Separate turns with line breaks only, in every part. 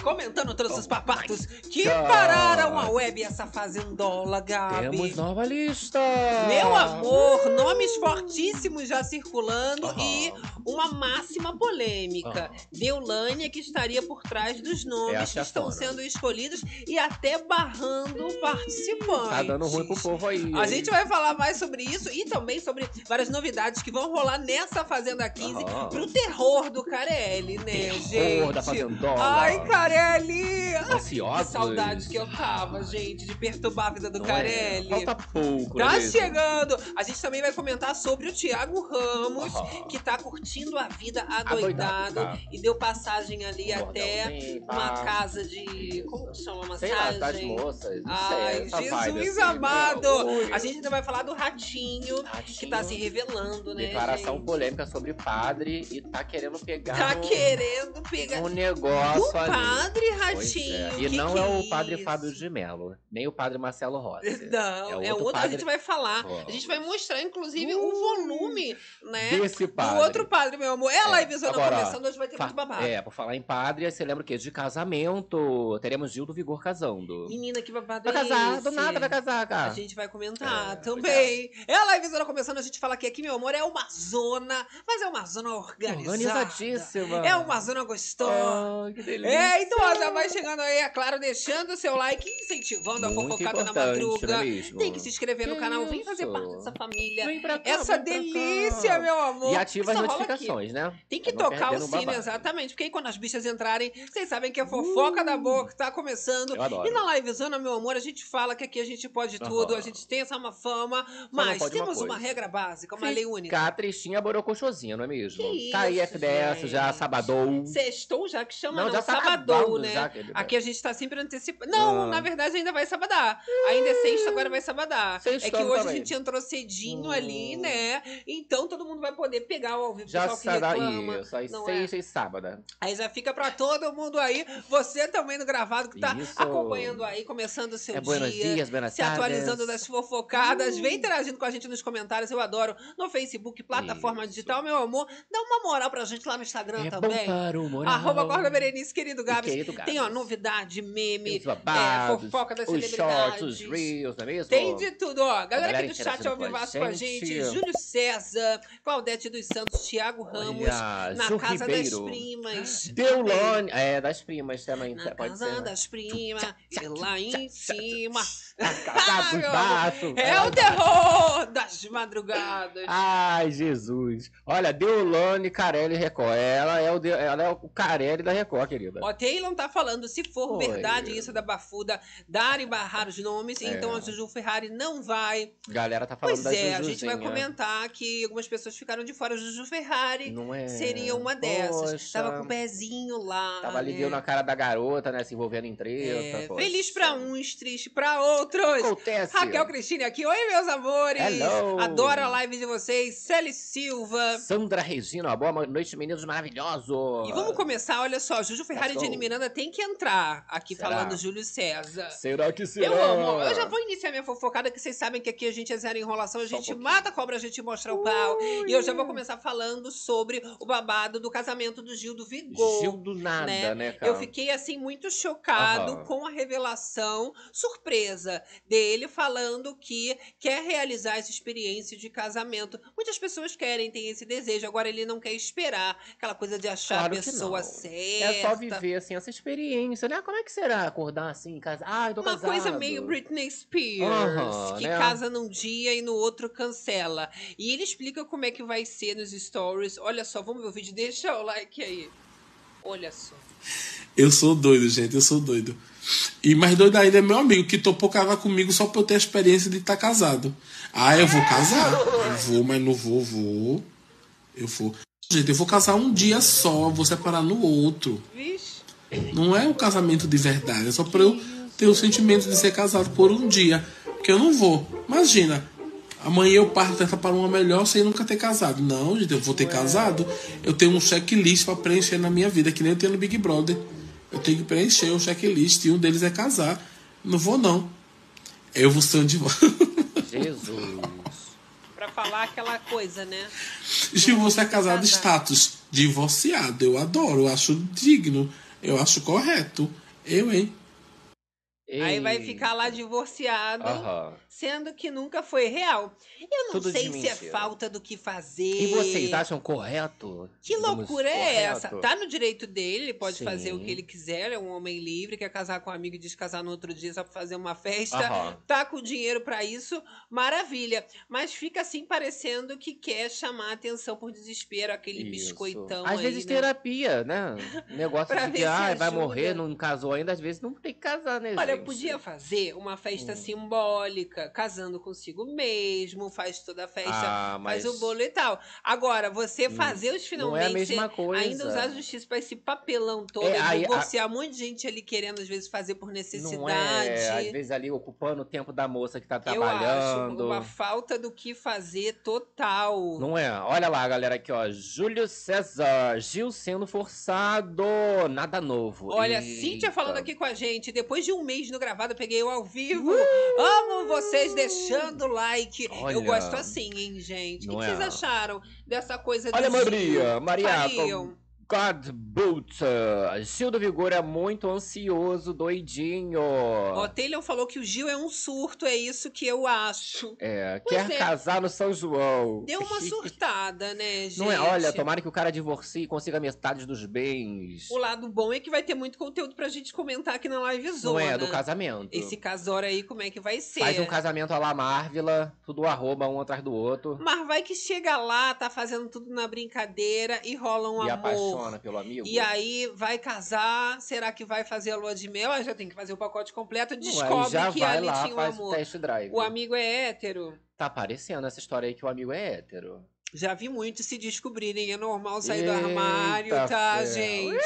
comentando todos os papatos que pararam a web essa fazendola, Gabi.
Temos nova lista!
Meu amor, nomes fortíssimos já circulando
Aham.
e uma máxima polêmica.
Aham.
Deulânia que estaria por trás dos
É
nomes que estão sendo escolhidos e até barrando participantes.
Tá dando ruim pro povo aí.
A gente vai falar mais sobre isso e também sobre várias novidades que vão rolar nessa Fazenda 15
Aham.
pro terror do Carelli, né, gente?
Terror da Fazendola.
Ai, Carelli!
Ansiosos.
Que saudade que eu tava, gente, de perturbar a vida do
Não
Carelli.
É? Falta pouco,
Tá
não é mesmo?
chegando! A gente também vai comentar sobre o Thiago Ramos, que tá curtindo a vida
Adoidado,
adoidado
tá.
e deu passagem ali
Um
até uma casa de. Como que chama? Massagem?
Sei lá, das moças.
Ai, Jesus
assim,
amado!
né? Ui.
A gente ainda vai falar do ratinho, que tá se
Ratinho.
revelando, né?
Declaração
gente?
polêmica sobre padre e tá querendo pegar
Tá
um,
querendo pegar.
um negócio ali.
Padre
Pois
ratinho.
é. E
que
não
que
é o padre
isso?
Fábio de Mello, nem o padre Marcelo Rossi.
Não, é,
É
outro,
outro
a
padre-
gente vai falar.
Ó.
A gente vai mostrar, inclusive, o
Ui.
volume, né?
Desse
Do
padre.
outro padre, meu amor. É a
É,
live zona
agora,
começando, hoje vai ter muito babado.
É, por falar em padre, você lembra o quê? De casamento. Teremos Gil do Vigor casando.
Menina, que babado
Vai
é
casar, do
esse?
nada vai casar,
A
cara.
gente vai comentar
É,
também. É a live zona começando, a gente fala que aqui, meu amor, é uma zona, mas é uma zona organizada.
Organizadíssima.
É uma zona gostosa.
Ai, que delícia.
É, então ó, já vai chegando aí, é claro, deixando o seu like, incentivando a
Muito
fofocada na madruga.
é mesmo?
Tem que se inscrever no canal, vem fazer
isso?
parte dessa família.
Vem pra cá,
Essa
vem pra cá.
delícia, meu amor.
E ativa as notificações, né?
Tem que tocar o sino, exatamente. Porque aí quando as bichas entrarem, vocês sabem que a fofoca da boca tá começando.
Eu adoro.
E na livezona, meu amor, a gente fala que aqui a gente pode tudo, a gente tem essa uma fama, mas
uma
temos uma,
coisa.
regra básica, uma lei única.
Ficar tristinha, borocochosinha, não é mesmo?
Que
tá aí
isso,
FDS, já
gente.
sabadou.
Sextou já que chama,
Não,
não,
já tá
sabadou, né? Aqui a gente tá sempre antecipando. Não,
Ah.
na verdade ainda vai sabadar. Ainda é sexta, agora vai sabadar. É que hoje a
também.
gente entrou cedinho
Hum.
ali, né? Então todo mundo vai poder pegar o ao vivo.
Já
reclama.
isso, aí
não é?
sexta e sábado.
Aí já fica pra todo mundo aí. Você também no gravado que tá
Isso.
acompanhando aí, começando o seu
É
dia.
dias, buenas
Se atualizando das fofocadas, vem interagindo com a gente nos comentários, eu adoro. No Facebook, plataforma
Isso.
digital, meu amor. Dá uma moral pra gente lá no Instagram
É bom
também.
para o moral.
Arroba Gorda Berenice, querido Gabs. Tem, ó, novidade, meme,
Os babados,
é, fofoca das
os
celebridades.
shorts, os reels, não é mesmo?
Tem de tudo, ó. Galera
galera
aqui do chat ao
interagindo com a
vivaço com a gente. Júlio César, Claudete dos Santos, Thiago Ramos.
Olha,
na
Ju
Casa
Ribeiro.
das Primas.
Deulane, é, das primas também,
Na
pode
casa
ser. né?
das primas, e lá em cima.
Casa dos.
É o terror das madrugadas.
Ai, Jesus. Olha, Deolane Carelli Record. Ela é o, de- ela é o Carelli da Record, querida.
Ó, Taylor tá falando, se for
Oi.
verdade isso da bafuda dar e barrar os nomes,
É.
então a Juju Ferrari não vai.
Galera tá falando
Pois
da
é, a gente vai
Jujuzinha.
comentar que algumas pessoas ficaram de fora. Juju Ferrari
Não é?
seria uma dessas.
Poxa.
Tava com o pezinho lá.
Tava
né?
deu na cara da garota, né? Se envolvendo em treta.
É,
poxa.
feliz pra uns, triste pra outros.
Acontece.
Raquel Cristine aqui. Oi, meus amores.
Hello.
Adoro a live de vocês. Celi Silva.
Sandra Regina, boa noite, meninos maravilhosos.
E vamos começar, olha só, Juju Ferrari
Let's go.
Jenny Miranda tem que entrar aqui
Será?
falando Júlio César.
Será que será?
Eu amo. Eu já vou iniciar minha fofocada, que vocês sabem que aqui a gente é zero enrolação, a
um
gente
pouquinho.
mata a cobra, a gente mostra o pau. E eu já vou começar falando sobre o babado do casamento do Gil do Vigor.
Gil do nada,
né?
né, cara?
Eu fiquei assim muito chocado
Aham.
com a revelação surpresa dele falando que quer realizar essa experiência de casamento. Muitas pessoas querem, têm esse desejo. Agora ele não quer esperar aquela coisa de achar
Claro
a pessoa certa.
É só viver, assim, essa experiência, né? Como é que será acordar assim, em casa? Ah, eu tô
Uma
casado.
coisa meio Britney Spears, que
né?
casa num dia e no outro cancela. E ele explica como é que vai ser nos stories. Olha só, vamos ver o vídeo. Deixa o like aí. Olha só.
Eu sou doido, gente, eu sou doido. E mais doido ainda é meu amigo, que topou casar comigo só pra eu ter a experiência de estar casado. Ah, eu vou casar. Eu vou, mas não vou, vou. Eu vou. Gente, eu vou casar um dia só, vou separar no outro.
Vixe.
Não é um casamento de verdade, é só pra eu ter o sentimento de ser casado por um dia. Porque eu não vou. Imagina, amanhã eu parto dessa para uma melhor sem nunca ter casado. Não, gente, eu vou ter casado. Eu tenho um checklist pra preencher na minha vida, que nem eu tenho no Big Brother. Eu tenho que preencher um checklist e um deles é casar. Não vou, não. Eu vou ser de
Jesus.
Pra falar aquela coisa, né?
Gil, você é casado status divorciado. Eu adoro, eu acho digno, eu acho correto. Eu, hein?
Aí vai
Ei.
ficar lá divorciado,
Aham.
sendo que nunca foi real. Eu não
Tudo
sei se é falta do que fazer.
E vocês acham correto?
Que loucura é essa?
correto?
Tá no direito dele, ele pode
Sim.
fazer o que ele quiser, é um homem livre, quer casar com um amigo e descasar no outro dia só pra fazer uma festa.
Aham.
Tá com dinheiro pra isso, maravilha. Mas fica assim parecendo que quer chamar atenção por desespero, aquele
Isso.
biscoitão
Às
aí,
vezes
né?
terapia, né? Negócio de que ah, vai morrer, não casou ainda, às vezes não tem que casar, né,
Olha,
gente?
podia fazer uma festa
Hum.
simbólica, casando consigo mesmo, faz toda a festa,
Ah, mas
faz o bolo e tal. Agora, você
Hum,
fazer os
não é a
finalmente,
mesma coisa.
ainda usar a justiça pra esse papelão todo,
É, aí, a-
divorciar um monte de gente ali querendo, às vezes, fazer por
Não
necessidade.
é, às vezes ali ocupando o tempo da moça que tá
Eu acho
trabalhando.
uma falta do que fazer total.
Não é? Olha lá, galera, aqui, ó. Júlio César, Gil sendo forçado. Nada novo.
Olha,
Eita.
Cíntia falando aqui com a gente. Depois de um mês no gravado, eu peguei eu ao vivo.
Uh!
Amo vocês deixando o like. Eu
Olha.
gosto assim, hein, gente? O que que
é?
vocês acharam dessa coisa
Olha, Maria? Maria,
Fariam.
God Butcher. Gil do Vigor é muito ansioso, doidinho.
Ó, Taylor falou que o Gil é um surto, é isso que eu acho.
É,
Pois
quer
é.
casar no São João.
Deu uma surtada, né, gente?
Não é? Olha, tomara que o cara divorcie e consiga metade dos bens.
O lado bom é que vai ter muito conteúdo pra gente comentar aqui na live
Não
zona.
é, do casamento.
Esse casório aí, como é que vai ser?
Faz um casamento à la Marvila, tudo arroba um atrás do outro.
Mas vai que chega lá, tá fazendo tudo na brincadeira e rola um
e
amor.
Apaixona pelo amigo.
E aí vai casar, será que vai fazer a lua de mel? Aí já tem que fazer o pacote completo, descobre
já
que ali
lá,
tinha um
o
amor.
drive.
O amigo é hétero.
Tá aparecendo essa história aí que o amigo é hétero.
Já vi muitos se descobrirem, é normal sair do
Eita
armário, tá, gente?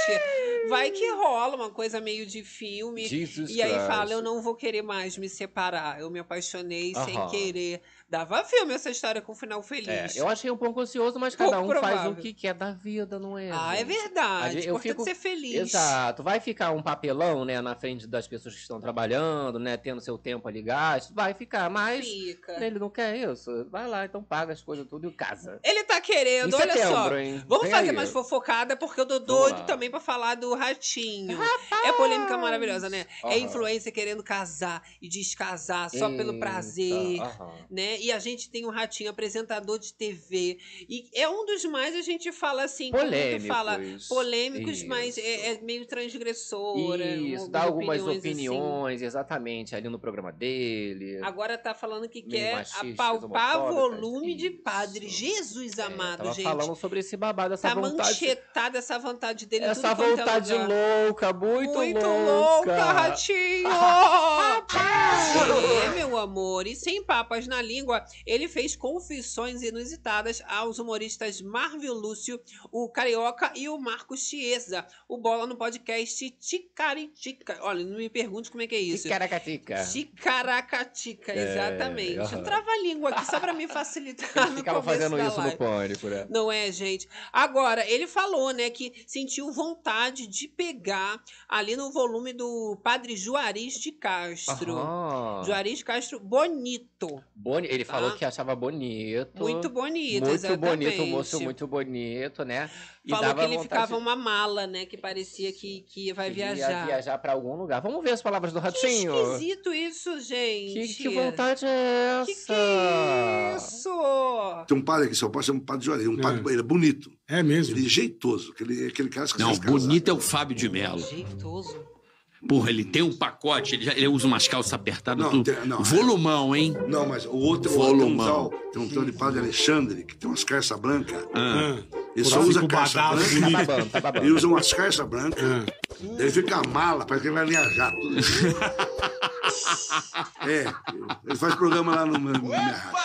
Vai que rola uma coisa meio de filme.
Jesus
E aí
Christ.
fala, eu não vou querer mais me separar. Eu me apaixonei sem
Aham.
querer. Dava filme essa história com final
É,
feliz.
eu achei um pouco ansioso, mas
Pouco
cada um faz
provável.
o que quer da vida, não é?
Ah, é
gente?
verdade.
Eu fico-
ser feliz.
Exato. Vai ficar um papelão, né, na frente das pessoas que estão trabalhando, né, tendo seu tempo ali gasto. Vai ficar, mas
Fica.
ele não quer isso. Vai lá, então paga as coisas tudo e casa.
Ele tá
Em
querendo, olha só.
hein?
Vamos
Vem
fazer
aí.
mais fofocada, porque eu tô doido também pra falar do ratinho. É polêmica maravilhosa, né? É
Aham.
influência querendo casar e descasar só pelo
Eita,
prazer.
aham.
Né? E a gente tem um ratinho apresentador de TV. E é um dos mais, a gente fala assim,
Polêmicos.
fala polêmicos, mas
Isso.
é, é meio transgressora.
Isso, dá algumas
assim.
opiniões, exatamente, ali no programa dele.
Agora tá falando que
Meio
quer apalpar volume de
Isso.
padre. Jesus
É,
amado,
tava
gente.
falando sobre esse babado, essa
Tá
vontade.
manchetada essa vontade dele.
Essa
tudo quanto é
vontade louca, muito,
Muito
louca.
louca, ratinho! é, meu amor. E sem papas na língua, ele fez confissões inusitadas aos humoristas Marvel Lúcio, o Carioca e o Marcos Chiesa. O Bola no podcast Ticaritica. Olha, não me pergunte como é que é isso.
Ticaracatica.
Ticaracatica,
É,
exatamente.
aham.
Trava a língua aqui só pra me facilitar
Ele
no
ficava fazendo isso
live.
no pânico, né?
Não é, gente? Agora, ele falou, né, que sentiu vontade de pegar ali no volume do Padre Juarez de Castro.
Aham.
Juarez Castro bonito.
Boni... Ele falou
Tá.
que achava bonito.
Muito bonito,
Muito
exatamente.
bonito, moço muito bonito, né? E
Falou
dava
que ele ficava uma mala, né, que parecia que, que vai
de- ia
viajar.
viajar pra algum lugar. Vamos ver as palavras do
Que
Ratinho.
esquisito isso, gente.
Que, que vontade é essa?
Que que é isso?
Tem um padre aqui em São Paulo, chama Padre Juarez. Um
É.
padre, ele é bonito.
É mesmo.
Ele é jeitoso. Aquele, aquele cara que
Não, bonito é o Fábio de Mello.
Jeitoso.
Porra, ele tem um pacote, ele, já- ele usa umas calças apertadas,
Não, tem- não.
Volumão, hein?
Não, mas o outro, o outro tem um
Volumão.
tal, tem um tal de Padre Alexandre, que tem umas calças brancas.
Ah,
Ah,
Ele só usa
cinco
calça
badalo,
branca.
Tá tá babando.
Ele usa umas calças brancas.
ah.
Ele fica a mala, parece que ele vai viajar. Tudo. é, ele faz programa lá no, no, na minha rádio.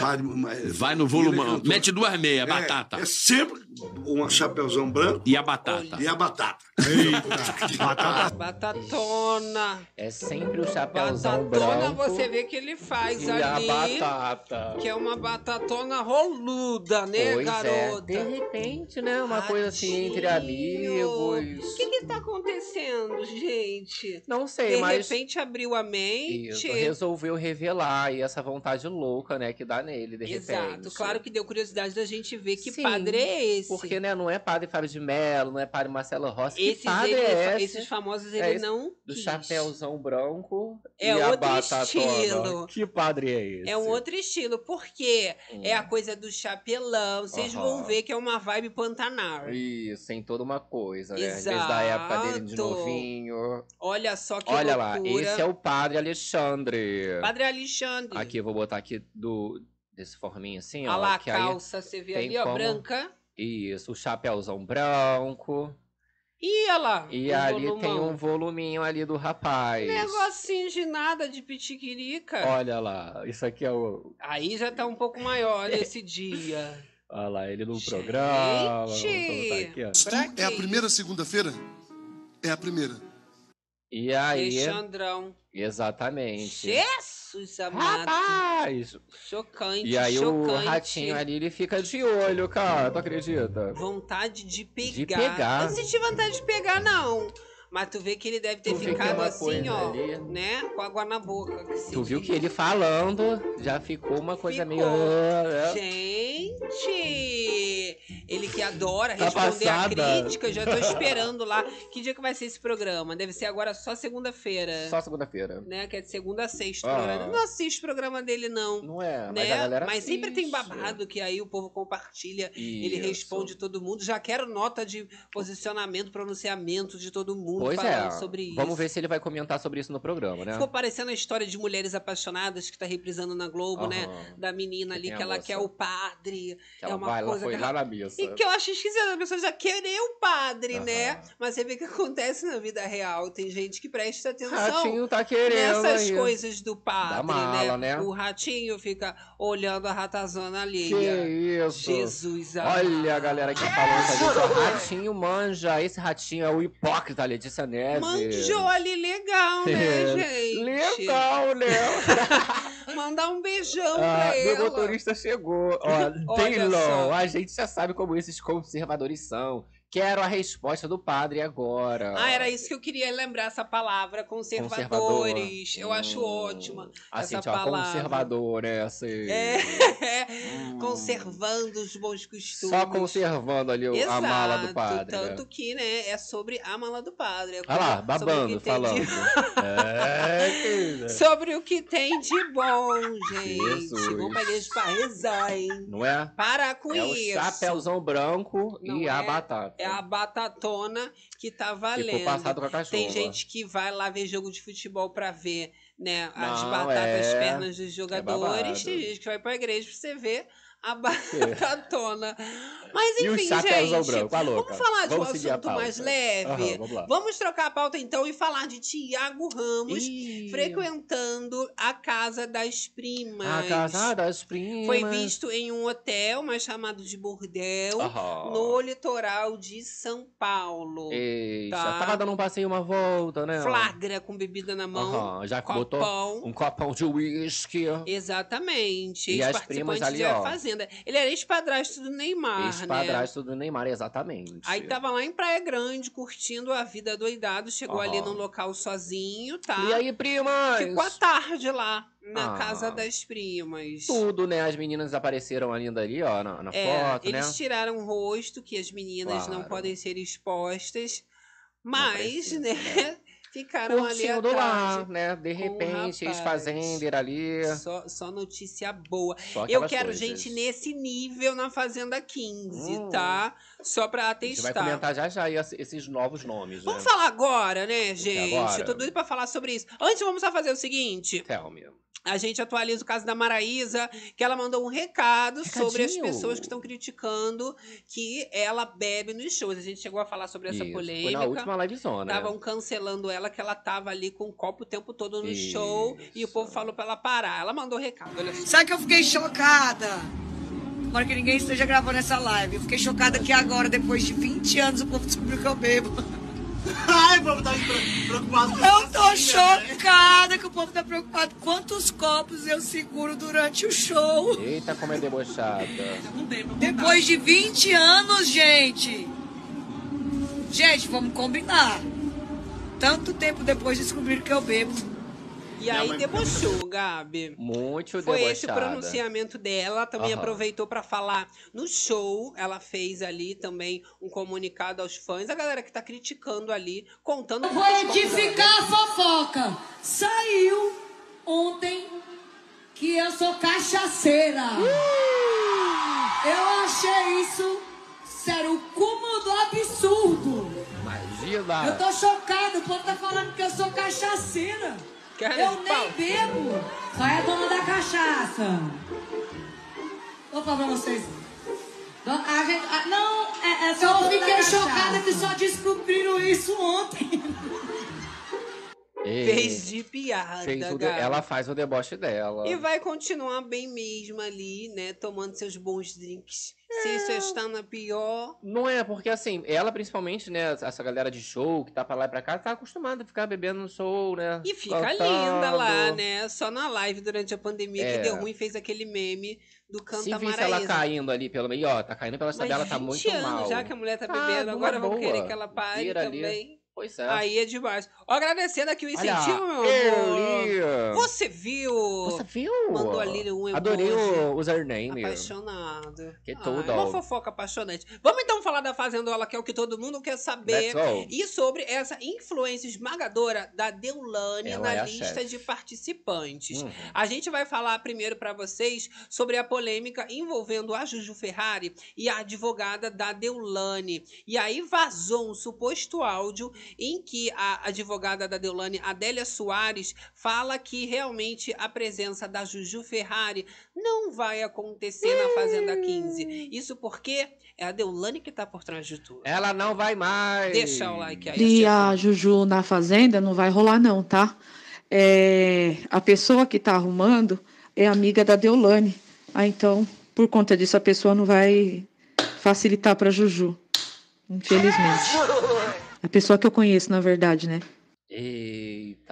Padre, mas-
vai no
é
volumão. Mete duas meias,
É,
batata.
É sempre um chapéuzão branco
E a batata?
e a batata.
Batatona.
É sempre o chapéuzão
Batatona,
branco
você vê que ele faz
e a
ali.
batata.
Que é uma batatona roluda, né,
pois
garota?
é, de repente, né? Uma coisa assim entre amigos.
O que que tá acontecendo, gente?
Não sei,
De
mas
repente abriu a mente.
isso, resolveu revelar aí essa vontade louca, né, que dá nele, de
Exato,
repente.
claro que deu curiosidade da gente ver que
Sim,
padre é esse.
Porque, né, não é padre Fábio de Mello, não é padre Marcelo Rossi.
esses,
que padre
ele-
é esse?
esses famosos
É
ele
esse
não
Do
quis.
chapéuzão branco
É
e a
outro
batatona.
estilo.
Que padre é esse?
É um outro estilo, porque
Hum.
é a coisa do chapelão. Vocês
Aham.
vão ver que é uma vibe Pantanal.
Isso, tem toda uma coisa, né? Desde a época dele de
Exato.
novinho.
Olha só que
Olha lá,
loucura.
esse é o padre Alexandre.
Padre Alexandre.
Aqui, eu vou botar aqui do desse forminho assim, ó.
Olha lá a
que aí-
calça, você vê
tem
ali, ó,
como-
branca.
Isso, o chapéuzão branco.
E olha lá.
E ali tem
volumão.
um voluminho ali do rapaz.
Negocinho de nada de pitiquirica.
Olha lá, isso aqui é o.
Aí já tá um pouco maior nesse dia.
Olha lá, ele no programa.
Gente!
aqui, ó.
Pra
É a primeira segunda-feira? É a primeira.
E aí.
Alexandrão.
Exatamente.
Jesus amado.
Rapaz!
Chocante,
E aí
chocante.
o ratinho ali, ele fica de olho, cara. Tu acredita?
Vontade de pegar.
De pegar.
Eu não senti vontade de pegar, não. Mas tu vê que ele deve ter
Tu é
ficado
uma
assim, ó.
ali.
Né? Com água na boca. se
Tu viu que ele falando já ficou uma coisa
Ficou.
meio. né?
Gente! Ele que adora
Tá
responder a crítica, já tô esperando lá. Que dia que vai ser esse programa? Deve ser agora só segunda-feira.
Só segunda-feira.
Né? Que é de segunda a sexta.
Ah.
Eu Não assisto o programa dele, não.
Não é, mas
né?
a galera
Mas sempre tem babado que aí o povo compartilha. Ele
Isso.
responde todo mundo. Já quero nota de posicionamento, pronunciamento de todo mundo
Pois é.
sobre isso.
Vamos ver se ele vai comentar sobre isso no programa, né?
Ficou parecendo a história de mulheres apaixonadas que tá reprisando na Globo, né?
Aham.
Da menina
Que
ali que
a
ela
moça.
quer o padre.
Que ela
é uma
vai, ela
coisa
foi
que
lá
ela-
na missa.
E que eu acho esquisito a pessoa já querer o padre, né?
Aham.
Mas você vê o que acontece na vida real. Tem gente que presta atenção
Ratinho tá querendo
nessas
aí.
coisas do padre,
Da mala,
né?
né?
O ratinho fica olhando a ratazana
Que
alheia.
isso?
Jesus
Olha a galera que a gente. ó, Ratinho manja. Esse ratinho é o hipócrita Letícia Neves.
Manjou ali legal, né, gente?
Legal, né?
Mandar um beijão
Ah,
pra
meu
ela.
motorista chegou. Ó, Taylor, a gente já sabe como esses conservadores são. Quero a resposta do padre agora.
Ah, era isso que eu queria lembrar, essa palavra, conservadores. Eu acho
Hum,
ótima
Assim,
essa
tipo, ó,
palavra.
conservador, né? Assim.
É,
Hum.
conservando os bons costumes.
Só conservando ali o- a mala do padre. né?
Tanto que, né, é sobre a mala do padre. É
Olha lá,
o
babando, falando.
de-
é, querida.
Sobre o que tem de bom, gente.
Jesus.
Pra igreja pra rezar, hein?
Não é?
Para com
É o
isso.
chapéuzão branco
Não
e a
é?
batata.
É a batatona que tá valendo. Tem gente que vai lá ver jogo de futebol pra ver, né, as
Não,
batatas
é.
pernas dos jogadores.
babado.
Tem gente que vai pra igreja pra você ver a
quê?
batatona. Mas
E
enfim,
chapéuzão
gente,
branco, a louca.
vamos falar de um
Vamos a
assunto mais leve.
Aham, vamos.
Vamos trocar a pauta então e falar de Tiago Ramos
Ih,
frequentando a casa das primas.
A casa das primas.
Foi visto em um hotel, mas chamado de bordel,
Aham.
no litoral de São Paulo.
Eita,
Tá.
tava dando um passeio, uma volta, né?
Flagra com bebida na mão,
Aham, já que botou
copão.
um copão de uísque.
Exatamente.
E as primas ali,
de A Ele era ex-padrasto do Neymar, né?
Ex-padrasto do Neymar, exatamente.
Aí tava lá em Praia Grande, curtindo a vida doidado. Chegou ali
Aham.
no local sozinho, tá?
E aí, primas?
Ficou à tarde lá, na
Ah.
casa das primas.
Tudo, né? As meninas apareceram ainda ali, ó, na, na
É,
foto, né?
eles tiraram o rosto, que as meninas não
Claro.
podem ser expostas. Mas,
precisa,
né,
né?
Ficaram ali
Curtindo lá,
atrás.
né? De repente,
rapaz.
ex-fazendeira ali.
Só, só notícia boa.
Só
Eu quero
coisas.
gente nesse nível na Fazenda 15,
Hum.
tá? Só pra
A gente vai
atestar.
comentar já já esses novos nomes, né?
Vamos falar agora, né, gente?
agora?
Eu tô doido pra falar sobre isso. Antes, vamos só fazer o seguinte.
Tell me.
A gente atualiza o caso da Maraísa, que ela mandou um recado sobre as
Recadinho.
pessoas que estão criticando que ela bebe nos shows. A gente chegou a falar sobre essa
Isso,
polêmica.
Foi na última livezona.
Estavam cancelando ela, que ela tava ali com o copo o tempo todo no
Isso.
show. E o povo falou pra ela parar. Ela mandou recado, olha só.
Sabe que eu fiquei chocada? Tomara que ninguém esteja gravando essa live. Eu fiquei chocada que agora, depois de 20 anos, o povo descobriu que eu bebo.
Ai, o povo tá preocupado com
Eu tô
assim, né?
chocada que o povo tá preocupado. Quantos copos eu seguro durante o show?
Eita, como é debochada.
Depois de 20 anos, gente. Gente, vamos combinar. Tanto tempo depois descobriram que eu bebo.
E aí debochou, Gabi.
Muito
Foi
debochada.
esse o pronunciamento dela. Ela também
Aham.
aproveitou pra falar no show. Ela fez ali também um comunicado aos fãs. A galera que tá criticando ali, contando.
Vou edificar a fofoca. Saiu ontem que eu sou cachaceira. Eu achei isso sério, o cúmulo do absurdo.
Imagina.
Eu tô chocada, o povo tá falando que eu sou cachaceira.
Cara
eu
de pau.
nem bebo. Só é dona da cachaça. Vou falar pra vocês. A gente, a- não, é, é só eu fiquei chocada que só descobriram isso ontem.
Ei,
Fez de piada,
fez o. Ela faz o deboche dela.
E vai continuar bem mesmo ali, né? Tomando seus bons drinks. Se isso está na pior.
Não é, porque assim, ela principalmente, né, essa galera de show que tá pra lá e pra cá, tá acostumada a ficar bebendo no show, né?
E fica
cantando.
linda lá, né? Só na live durante a pandemia
É.
que deu ruim fez aquele meme do
Se
Canta
visse ela caindo ali pelo meio, ó, tá caindo pela
Mas
dela, tá
20
muito
anos
mal.
já que a mulher tá
Ah,
bebendo,
numa
agora vão querer que ela pare
Vira ali. Pois é.
Aí é demais. Ó, agradecendo aqui o
Olha,
incentivo, meu
Eli.
amor. Você viu?
Você viu?
Mandou ali um emoji.
Adorei o username.
Apaixonado.
Que
Ai,
tudo.
Uma fofoca apaixonante. Vamos então falar da Fazendola, que é o que todo mundo quer saber. E sobre essa influência esmagadora da Deulane
Ela
na
é
lista de participantes.
Uhum.
A gente vai falar primeiro para vocês sobre a polêmica envolvendo a Juju Ferrari e a advogada da Deulane. E aí vazou um suposto áudio em que a advogada da Deulane, Adélia Soares, fala que realmente a presença da Juju Ferrari não vai acontecer na Fazenda 15. Isso porque é a Deulane que tá por trás de tudo.
Ela não vai mais.
Deixa o like aí.
E a Juju na fazenda não vai rolar, não, tá? É, a pessoa que tá arrumando é amiga da Deolane. Ah, então, por conta disso, a pessoa não vai facilitar pra Juju. Infelizmente. A pessoa que eu conheço, na verdade, né?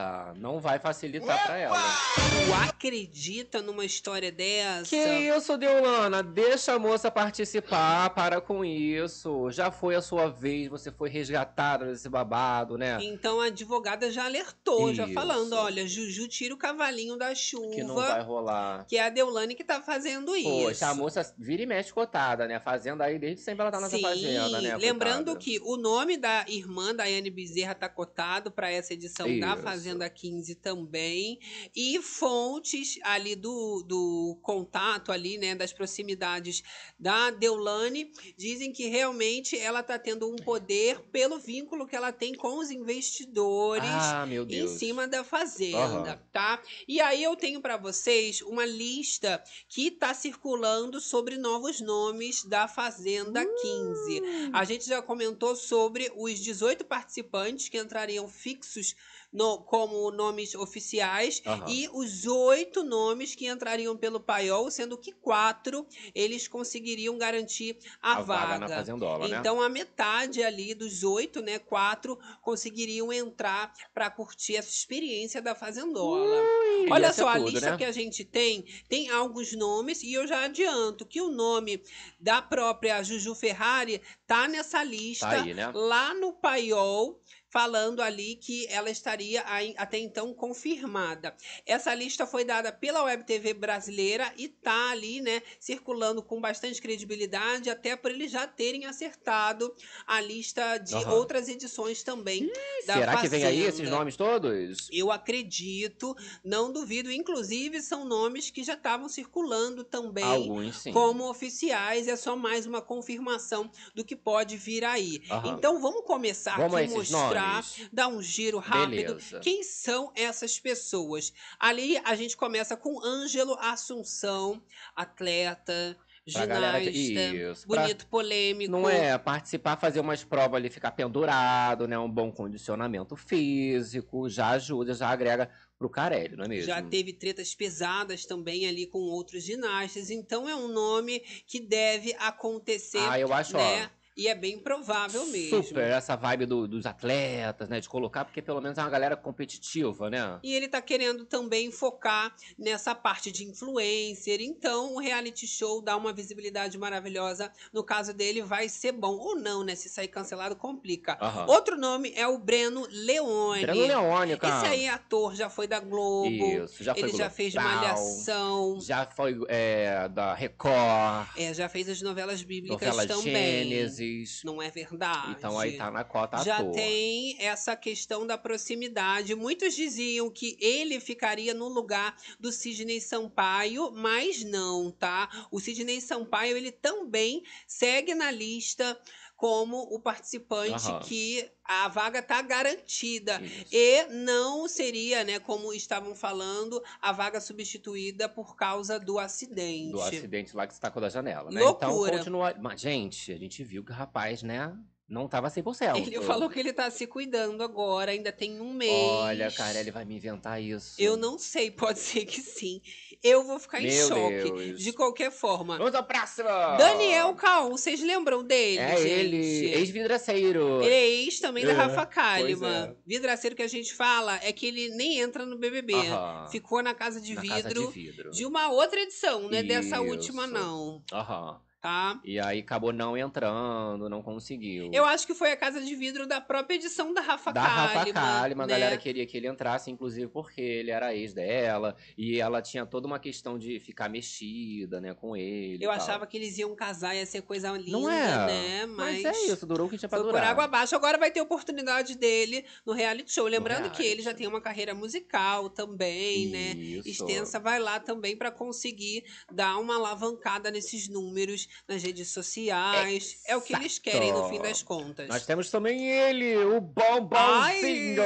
Eita, não vai facilitar pra ela.
Tu acredita numa história dessa?
Que isso, Deolana? Deixa a moça participar, para com isso. Já foi a sua vez, você foi resgatada desse babado, né?
Então a advogada já alertou, já
Isso.
falando, olha, Juju tira o cavalinho da chuva,
Que não vai rolar.
que é a Deulane que tá fazendo isso.
Poxa, a moça vira e mexe cotada, né? Fazenda aí, desde sempre ela tá nessa
Sim,
fazenda, né?
lembrando
coitada.
que o nome da irmã da Anne Bezerra tá cotado para essa edição da
Isso.
Fazenda 15 também. E fontes ali do, do contato ali, né, das proximidades da Deulane, dizem que realmente ela tá tendo um poder pelo vínculo que ela tem com os investidores.
Ah,
em cima da fazenda,
Aham.
tá? E aí eu tenho pra vocês uma lista que tá circulando sobre novos nomes da Fazenda 15.
Hum.
A gente já comentou sobre os 18 participantes que entrariam fixos no- como nomes oficiais
Aham.
e os oito nomes que entrariam pelo paiol, sendo que quatro eles conseguiriam garantir a,
A vaga Fazendola, né?
Então a metade ali dos oito, né, quatro conseguiriam entrar para curtir essa experiência da Fazendola. Olha
ia ser
só, a
tudo,
lista
né?
que a gente tem, tem alguns nomes e eu já adianto que o nome da própria Juju Ferrari tá nessa lista
Tá aí, né?
lá no paiol falando ali que ela estaria até então confirmada. Essa lista foi dada pela Web TV brasileira e tá ali, né, circulando com bastante credibilidade, até por eles já terem acertado a lista de
Aham.
outras edições também da
Será que vem aí
Fazenda.
esses nomes todos?
Eu acredito, não duvido. Inclusive, são nomes que já estavam circulando também
Alguns sim.
como oficiais. É só mais uma confirmação do que pode vir aí.
Aham.
Então, vamos começar
Vamos a
aqui
esses nomes.
dar um giro rápido.
Beleza.
Quem são essas pessoas? Ali a gente começa com Ângelo Assunção, atleta,
Pra
ginasta,
isso, pra-
bonito, polêmico.
Não é participar, fazer umas provas ali, ficar pendurado, né? Um bom condicionamento físico, já ajuda, já agrega pro Carelli, não é mesmo?
Já teve tretas pesadas também ali com outros ginastas, então é um nome que deve acontecer,
Ah, eu acho,
né?
ó.
E é bem provável mesmo.
Super, essa vibe do- dos atletas, né? De colocar, porque pelo menos é uma galera competitiva, né?
E ele tá querendo também focar nessa parte de influencer. Então, o reality show dá uma visibilidade maravilhosa. No caso dele, vai ser bom. Ou não, né? Se sair cancelado, complica.
Aham.
Outro nome é o Breno Leone.
Breno Leone, cara.
Esse aí é ator, já foi da Globo.
Isso, já foi
Ele já
Global.
fez Malhação.
Já foi é, da Record,
É, já fez as novelas bíblicas
novela
também.
Gênesis.
Não é verdade.
Então aí tá na cota
Já
ator.
tem essa questão da proximidade. Muitos diziam que ele ficaria no lugar do Sidney Sampaio, mas não, tá? O Sidney Sampaio, ele também segue na lista como o participante
Aham.
que a vaga tá garantida.
Isso.
E não seria, né, como estavam falando, a vaga substituída por causa do acidente.
Do acidente lá que se tacou da janela, né?
Loucura.
Então continua. Mas, gente, a gente viu que o rapaz, né, não tava 100%.
Ele falou que ele tá se cuidando agora, ainda tem um mês.
Olha, cara, ele vai me inventar isso.
Eu não sei, pode ser que sim. Eu vou ficar em
Meu
choque.
Deus.
De qualquer forma.
Vamos ao próximo!
Daniel Caon, vocês lembram dele?
É
gente?
ele, ex-vidraceiro.
Ele é ex também da
É,
Rafa Kalimann. Vidraceiro que a gente fala é que ele nem entra no BBB.
Aham.
Ficou na casa de,
Na
vidro,
casa de vidro.
de uma outra edição, não é dessa
Isso.
última, não.
Aham.
Tá?
E aí acabou não entrando, não conseguiu.
Eu acho que foi a casa de vidro da própria edição da Rafa
da Rafa
Kalimann.
Kalimann, a
né?
galera queria que ele entrasse, inclusive porque ele era ex dela, e ela tinha toda uma questão de ficar mexida, né, com ele.
Eu
tal.
achava que eles iam casar, ia ser coisa linda,
Não é?
né? Mas,
Mas, é isso, durou o que tinha pra
Foi por
durar.
água abaixo. Agora vai ter oportunidade dele no reality show. Lembrando que
reality.
ele já tem uma carreira musical também, né?
Isso.
Extensa, vai lá também para conseguir dar uma alavancada nesses números nas redes sociais. É o que eles querem no fim das contas.
Nós temos também ele, o Bombonzinho.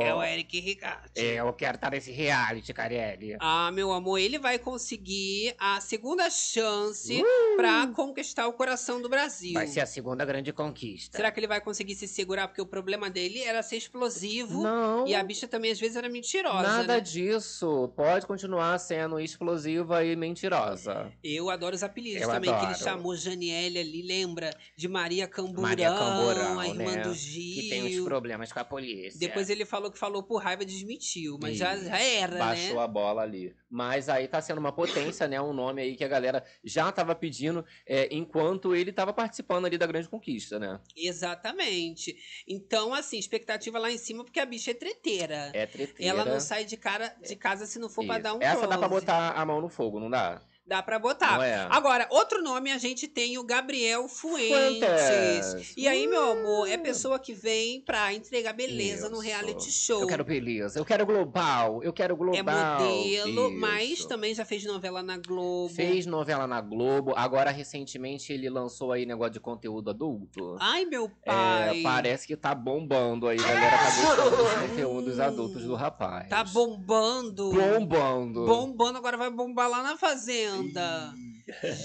É o Eric Ricardo.
É, eu quero estar nesse reality, Carelli.
Ah, meu amor, ele vai conseguir a segunda chance
Uh!
pra conquistar o coração do Brasil.
Vai ser a segunda grande conquista.
Será que ele vai conseguir se segurar? Porque o problema dele era ser explosivo.
Não.
E a bicha também, às vezes, era mentirosa.
Nada
né?
disso. Pode continuar sendo explosiva e mentirosa.
Eu adoro os apelidos
Eu
também, que ele chamou Janiele ali, lembra? De Maria Camburão,
Maria Camburão,
a irmã
né?
do Gil.
Que tem uns problemas com a polícia.
Depois ele falou que falou por raiva e desmentiu, mas já, já era,
Baixou
né?
a bola ali. Mas aí tá sendo uma potência, né? Um nome aí que a galera já tava pedindo é, enquanto ele tava participando ali da grande conquista, né?
Exatamente. Então, assim, expectativa lá em cima, porque a bicha é treteira.
É treteira.
Ela não sai de, cara, de casa se não for pra
Isso.
dar um
Essa dá pra
close.
botar a mão no fogo, não dá?
Dá pra botar.
É?
Agora, outro nome a gente tem o Gabriel Fuentes.
Fuentes.
E aí, meu amor, é pessoa que vem pra entregar beleza no
Isso.
reality show.
Eu quero beleza, eu quero global, eu quero global.
É modelo,
Isso.
mas também já fez novela na Globo.
Fez novela na Globo, agora recentemente ele lançou aí negócio de conteúdo adulto.
Ai, meu
É,
pai.
parece que tá bombando aí, a galera tá gostando dos conteúdos adultos do rapaz.
Tá bombando.
bombando.
Bombando, agora vai bombar lá na fazenda.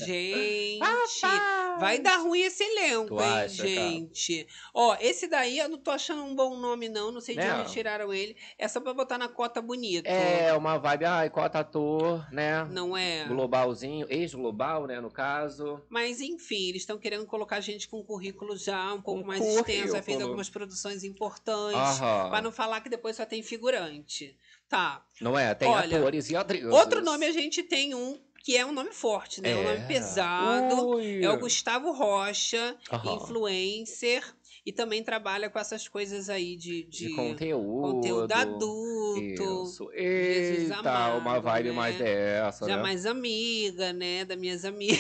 Gente, vai dar ruim esse elenco,
Tu
hein,
acha, cara?
gente? Ó, esse daí eu não tô achando um bom nome, não. Não sei de
Não.
onde tiraram ele. É só pra botar na cota bonito.
É, uma vibe, ai, cota ator, né?
Não é?
Globalzinho, ex-global, né, no caso.
Mas enfim, eles estão querendo colocar gente com currículo já um pouco
Um
mais extenso. Já fez
currículo.
algumas produções importantes.
Aham.
Pra não falar que depois só tem figurante. Tá.
Não é? Tem
Olha,
atores e atrizes.
Outro nome a gente tem um que é um nome forte, né? Um nome
É.
pesado.
Ui.
É o Gustavo Rocha,
Aham.
influencer. E também trabalha com essas coisas aí de, de,
De conteúdo.
conteúdo adulto.
Isso.
Jesus
Eita,
amado,
uma vibe
né?
mais dessa,
Já
né?
mais amiga, né? Das minhas amigas.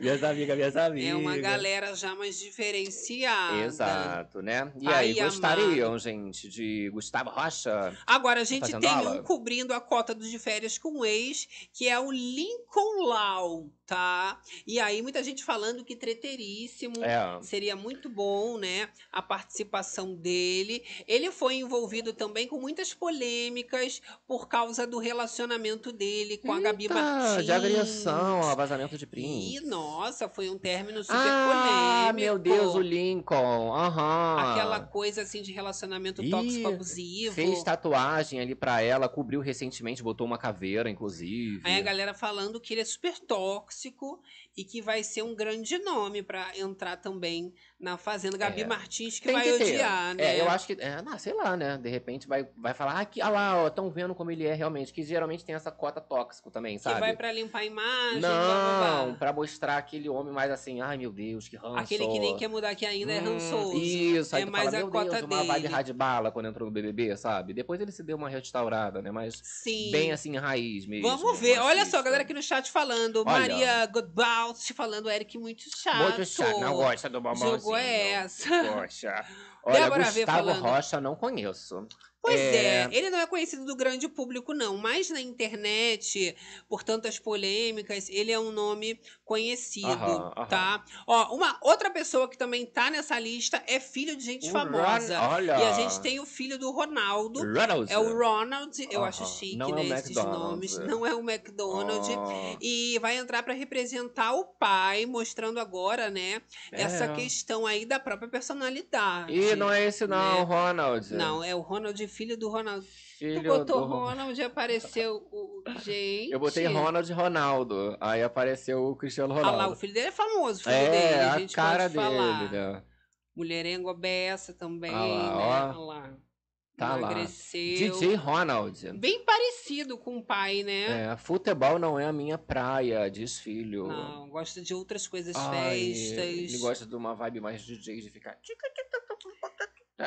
Minhas amigas, minhas amigas.
é uma galera já mais diferenciada.
Exato, né? E
Ai,
aí, gostariam, gente, de Gustavo Rocha?
Agora, a gente
fazendo
tem
aula?
um cobrindo a cota dos de férias com o ex, que é o Lincoln Lau, tá? E aí, muita gente falando que treteríssimo.
É.
Seria muito bom, né? A participação dele. Ele foi envolvido também com muitas polêmicas por causa do relacionamento dele com a Gabi
Eita,
Martins.
de agressão, vazamento de print.
E, nossa, foi um término super
ah,
polêmico.
meu Deus, o Lincoln. Aham.
Aquela coisa assim de relacionamento
Ih,
tóxico abusivo.
Fez tatuagem ali pra ela, cobriu recentemente, botou uma caveira, inclusive.
Aí a galera falando que ele é super tóxico e que vai ser um grande nome pra entrar também na Fazenda. Gabi
É.
Martins que
Tem
vai
que ter.
odiar, né?
É, eu acho que. É, não, sei lá, né? De repente vai, vai falar, ah, aqui, ah lá, ó, estão vendo como ele é realmente. Que geralmente tem essa cota tóxico também,
Que
sabe?
vai pra limpar a imagem,
Não,
blá, blá.
pra mostrar aquele homem mais assim, ai meu Deus, que ranço.
Aquele que nem quer mudar que ainda é
Hum,
rançoso.
Isso, aí
é mais
fala,
a
meu
cota
Deus, uma vibe
dele.
radibala quando entrou no BBB, sabe? Depois ele se deu uma restaurada, né? Mas
Sim.
bem assim, raiz mesmo.
Vamos ver. Olha só, galera aqui no chat falando.
Olha.
Maria Godbout falando, Eric muito chato.
Muito chato, não gosta do bombonzinho.
Jogou essa.
Poxa. Olha,
Débora
Gustavo. Rocha não conheço.
Pois é.
É.
ele não é conhecido do grande público, não. Mas na internet, por tantas polêmicas, ele é um nome conhecido,
Aham, aham.
tá? Ó, uma outra pessoa que também tá nessa lista é filho de gente
O
famosa.
Ron- olha.
E a gente tem o filho do Ronaldo.
Ronald.
É o Ronald, eu acho
Aham.
chique,
Não é
né?
o
esses nomes. Não é o McDonald's.
Oh.
E vai entrar pra representar o pai, mostrando agora, né, essa
É.
questão aí da própria personalidade.
Ih, não é esse não,
né?
Ronald.
Não, é o Ronald, filho do Ronald.
Filho
tu botou
do...
Ronald e apareceu o. Gente.
Eu botei Ronald e Ronaldo. Aí apareceu o Cristiano
Ah
Ronaldo.
lá, o filho dele é famoso, o filho
é,
dele. A
a
gente
cara dele,
falar.
né?
Mulherengo beça também,
Ah lá,
né?
ó.
Olha lá.
Tá lá.
Emagreceu.
DJ Ronald.
Bem parecido com o pai, né?
É, futebol não é a minha praia, diz filho.
Não, gosta de outras coisas,
Ai,
festas.
Ele gosta de uma vibe mais DJ, de ficar...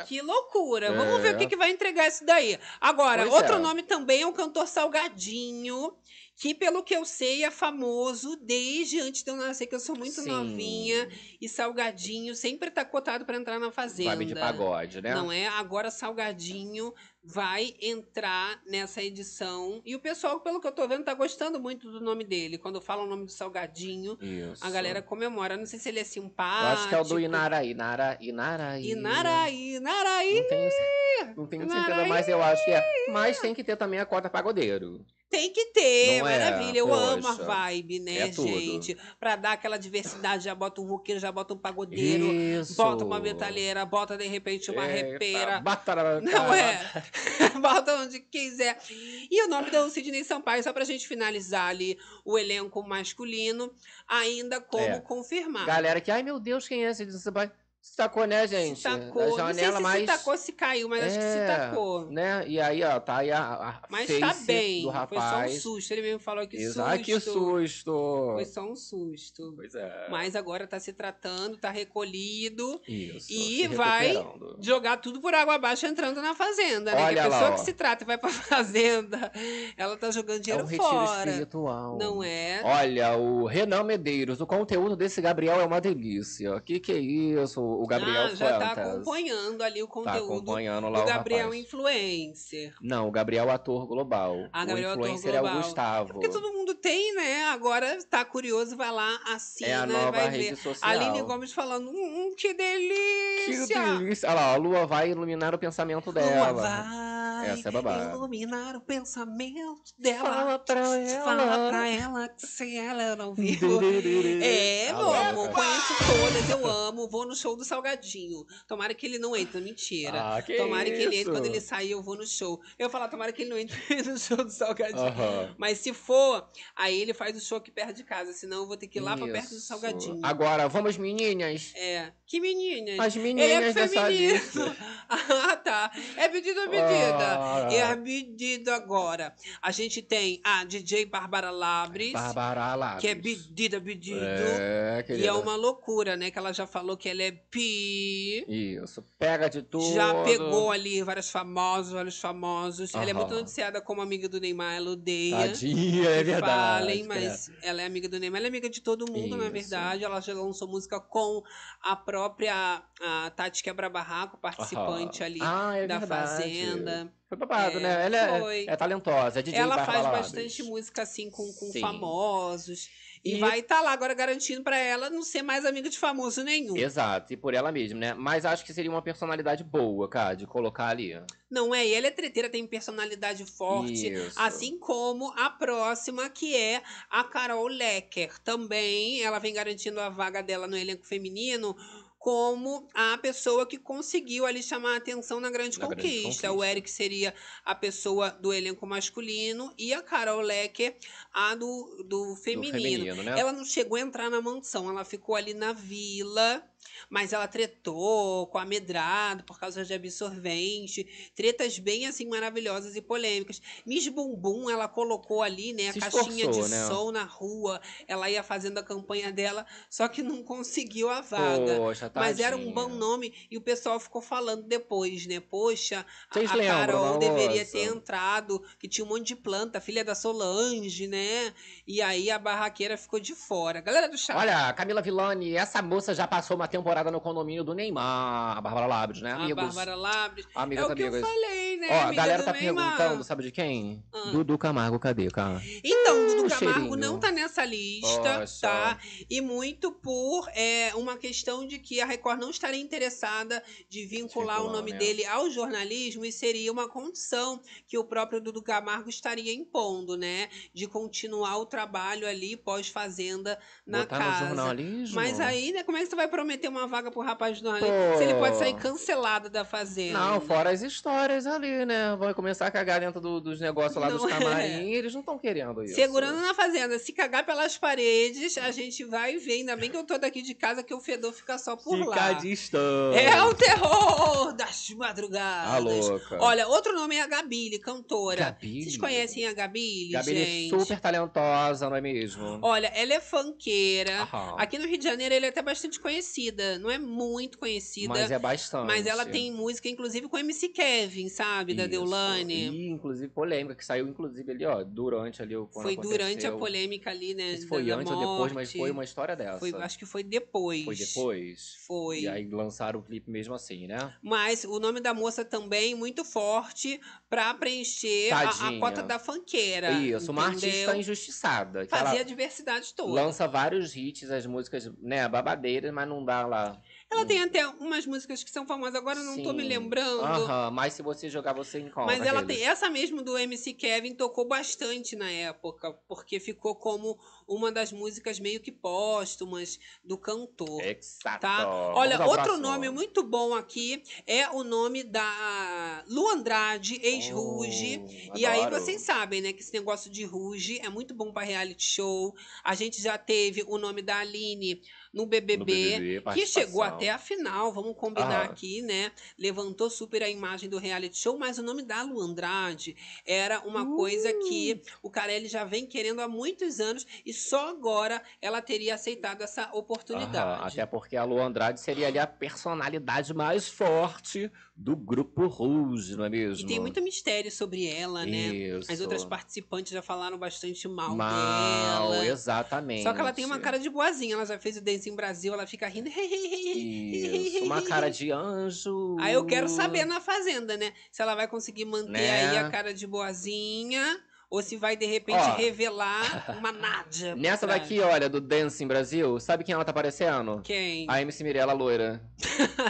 Que loucura. Vamos ver
É.
o que, que vai entregar isso daí. Agora,
Pois
outro
é.
nome também é o cantor Salgadinho, que, pelo que eu sei, é famoso desde antes de eu nascer, que eu sou muito
Sim.
novinha. E Salgadinho sempre tá cotado para entrar na Fazenda.
Vibe de pagode, né?
Não é? Agora Salgadinho vai entrar nessa edição. E o pessoal, pelo que eu tô vendo, tá gostando muito do nome dele. Quando fala o nome do Salgadinho,
Isso.
a galera comemora. Não sei se ele é
Eu
simpático.
acho que é o do Inara, Inara, Inaraí.
Inaraí, Inaraí.
Não tenho, não tenho certeza, mas eu acho que é. Mas tem que ter também a cota pagodeiro.
Tem que ter,
Não é?
maravilha. Eu amo a
Poxa,
vibe, né,
é
gente? Pra dar aquela diversidade, já bota um roqueiro, já bota um pagodeiro,
Isso.
bota uma metalheira, bota de repente uma
Eita,
repeira.
Bata na
Não é? bota onde quiser. E o nome do Sidney Sampaio, só pra gente finalizar ali o elenco masculino, ainda como
É.
confirmar.
Galera que, ai meu Deus, quem é esse? Você vai. Se tacou, né, gente?
se tacou.
Da
Não sei
janela
se se tacou, se caiu, mas acho que se
É,
tacou.
Né? E aí, ó, tá aí a, a
Mas tá bem.
do
Foi só um
rapaz.
susto. Ele mesmo falou que
Exa-
susto.
Ai, que susto.
Foi só um susto.
Pois é.
Mas agora tá se tratando, tá recolhido.
Isso.
E vai jogar tudo por água abaixo entrando na fazenda, né? que
Olha
a
lá,
pessoa
ó.
que se trata e vai pra fazenda, ela tá jogando
É
dinheiro
um retiro
fora.
espiritual.
Não é?
Olha, o Renan Medeiros, o conteúdo desse Gabriel é uma delícia. Que que é isso? O Gabriel
ah, já tá acompanhando ali o
Tá
conteúdo
acompanhando lá
do
o
Gabriel. Influencer.
Não, o Gabriel ator global.
Ah,
o
Gabriel ator
influencer é o
global.
Gustavo.
Porque todo mundo tem, né? Agora tá curioso, vai lá, assina,
É a nova
vai
rede
ver.
social.
Aline Gomes falando, hum, que
Que
delícia!
delícia. Olha lá, a lua vai iluminar o pensamento
Lua
dela.
vai
Essa é babada.
iluminar o pensamento dela.
Fala pra ela.
Fala pra ela que se ela não viu. É, meu amor, conheço todas, eu amo. Vou no show do Salgadinho. Tomara que ele não entre, mentira.
Ah, que
tomara que ele entre.
isso?
Quando ele sair, eu vou no show. Eu falar, tomara que ele não entre no show do Salgadinho. Mas se for, aí ele faz o show aqui perto de casa. Senão eu vou ter que ir lá pra perto do
Isso.
Salgadinho.
Agora, vamos meninas.
É. Que meninas?
As
Ele é
meninas dessa lista.
ah, tá. É pedido ou medida?
Ah.
É pedido agora. A gente tem a DJ Bárbara Labres,
Bárbara Labres.
que é pedida, pedido.
É,
E
querida.
é uma loucura, né? Que ela já falou que ela é pi.
Isso, pega de tudo.
Já pegou ali vários famosos, vários famosos. Ela é muito noticiada como amiga do Neymar, ela odeia.
Tadinha, é verdade.
Falem, mas ela é amiga do Neymar, ela é amiga de todo mundo, na
Isso.
verdade. Ela já lançou música com a própria a Tati Quebra-Barraco, participante
Aham.
ali
Ah, é
da
verdade.
Fazenda.
Foi babado,
É,
né? Ela é, é talentosa, é DJ
ela faz bastante música assim com, com famosos. E,
E-
vai estar lá agora garantindo pra ela não ser mais amiga de famoso nenhum.
Exato, e por ela mesma, né? Mas acho que seria uma personalidade boa, cara, de colocar ali.
Não é? E ela é treteira, tem personalidade forte.
Isso.
Assim como a próxima, que é a Carol Lecker. Também ela vem garantindo a vaga dela no elenco feminino como a pessoa que conseguiu ali chamar a atenção na Grande,
Na Grande
conquista. O
Conquista.
Eric seria a pessoa do elenco masculino e a Carol Lecker a do, do feminino.
feminino, né?
Ela não chegou a entrar na mansão, ela ficou ali na vila. Mas ela tretou com a Medrado por causa de absorvente. Tretas bem assim maravilhosas e polêmicas. Miss Bumbum, ela colocou ali, né, a
Se
caixinha
esforçou,
de
né?
som na rua. Ela ia fazendo a campanha dela, só que não conseguiu a vaga.
Poxa,
Mas era um bom nome e o pessoal ficou falando depois, né? Poxa, a,
Vocês
a
lembram
Carol
da
deveria ter entrado, que tinha um monte de planta, filha da Solange, né? E aí a barraqueira ficou de fora. Galera do chat.
Olha, Camila Villani, essa moça já passou uma temporada no condomínio do Neymar, a Bárbara Labres, né,
a
amigos?
Bárbara Labres.
Amigas,
é o que
amigas.
eu falei, né?
Ó, a galera tá
Neymar.
perguntando, sabe de quem?
Ah.
Dudu Camargo, cadê, cara?
Então, Dudu
Uh,
Camargo
cheirinho.
não tá nessa lista,
Poxa.
tá? E muito por é, uma questão de que a Record não estaria interessada de vincular o
Vincular,
nome
né?
dele ao jornalismo e seria uma condição que o próprio Dudu Camargo estaria impondo, né? De continuar o trabalho ali pós-fazenda na
Botar
casa.
no jornalismo?
Mas aí, né, como é que você vai prometer uma vaga pro rapaz?
Pô.
Se ele pode sair cancelado da fazenda.
Não, fora as histórias ali, né? Vai começar a cagar dentro do- dos negócios lá
Não
dos
é.
camarim, eles não estão querendo isso.
Segurando na fazenda. Se cagar pelas paredes, a gente vai ver. Ainda bem que eu tô daqui de casa, que o fedor fica só por
Fica
lá.
distante.
É o terror das madrugadas.
A louca.
Olha, outro nome é a Gabile, cantora.
Gabile?
Vocês conhecem a Gabile,
Gabi é
gente?
super talentosa, não é mesmo?
Olha, ela é funkeira.
Aham.
Aqui no Rio de Janeiro ela é até bastante conhecida. Não é muito conhecida.
Mas é bastante.
mas ela tem música, inclusive, com o MC Kevin, sabe? Da
Isso.
Deulane.
E, inclusive, polêmica, que saiu, inclusive, ali, ó, durante ali o
Foi durante a
aconteceu.
polêmica ali, né?
Se foi
da
antes ou depois, mas foi uma história dessa.
Foi- acho que foi depois.
Foi depois?
Foi.
E aí lançaram o clipe mesmo assim, né?
Mas o nome da moça também muito forte pra preencher a, a cota da fanqueira.
Isso, uma
entendeu?
artista injustiçada.
Fazia a diversidade toda.
lança vários hits, as músicas, né, babadeiras, mas não dá lá.
Ela tem até umas músicas que são famosas, agora eu não tô me
Sim.
lembrando.
Aham, mas se você jogar, você encontra.
Mas ela
aqueles.
tem essa mesmo do MC Kevin tocou bastante na época, porque ficou como uma das músicas meio que póstumas do cantor.
Exato.
Tá? Olha, outro
próximo.
nome muito bom aqui é o nome da Lu Andrade, ex-Ruge.
Oh,
E aí vocês sabem, né, que esse negócio de Ruge é muito bom pra reality show. A gente já teve o nome da Aline no BBB,
No BBB,
que chegou até a final, vamos combinar
Aham.
aqui, né? Levantou super a imagem do reality show, mas o nome da Lu Andrade era uma coisa
Uh.
que o Carelli já vem querendo há muitos anos e só agora ela teria aceitado essa oportunidade.
Aham, até porque a Lu Andrade seria ali a personalidade mais forte do grupo Rouge, não é mesmo?
E tem muito mistério sobre ela, né?
Isso.
As outras participantes já falaram bastante mal,
Mal,
dela.
exatamente.
Só que ela tem uma cara de boazinha. Ela já fez o Dance em Brasil, ela fica rindo.
Isso, uma cara de anjo.
Aí eu quero saber na Fazenda, né? Se ela vai conseguir manter
Né?
aí a cara de boazinha ou se vai, de repente,
Ó.
revelar uma Nádia.
Nessa
trás.
daqui, olha, do Dancing Brasil, sabe quem ela tá parecendo?
Quem?
A MC Mirella loira.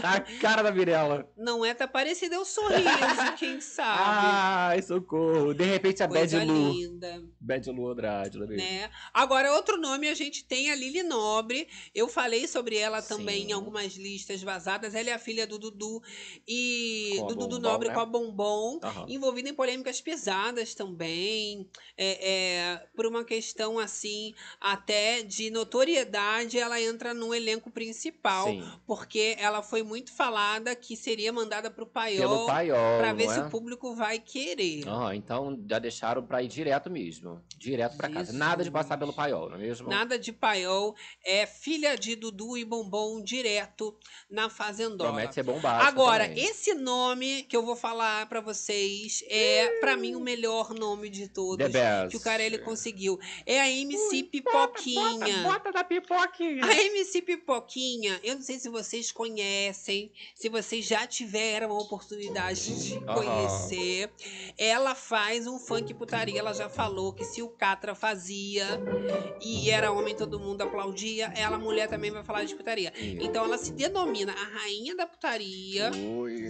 tá a cara da Mirella.
Não é, tá parecida, é o sorriso, quem sabe.
Ai, socorro. De repente a Bad
Coisa
Lu.
linda.
Bad Lu Andrade,
né? Agora, outro nome, a gente tem a Lili Nobre. Eu falei sobre ela também
Sim.
em algumas listas vazadas. Ela é a filha do Dudu e do Dudu Nobre
né?
com a Bombom.
Aham.
Envolvida em polêmicas pesadas também. É, é, por uma questão assim, até de notoriedade, ela entra no elenco principal.
Sim.
Porque ela foi muito falada que seria mandada pro Paiol.
Paiol,
Pra ver
não
se
é?
o público vai querer.
Ah, então já deixaram pra ir direto mesmo. Direto pra casa. Nada de passar pelo Paiol, não é mesmo?
Nada de paiol. É filha de Dudu e Bombom direto na Fazendora.
Promete ser bombástico
Agora,
também.
esse nome que eu vou falar pra vocês é, pra mim, o melhor nome de todos.
The best.
Que o cara ele conseguiu. É a MC Pipoquinha.
Bota da pipoquinha.
A MC Pipoquinha, eu não sei se vocês conhecem, se vocês já tiveram a oportunidade de conhecer. Ela faz um funk putaria. Ela já falou que se o Catra fazia e era homem, todo mundo aplaudia. Ela, mulher, também vai falar de putaria. Então ela se denomina a rainha da putaria.
Ui.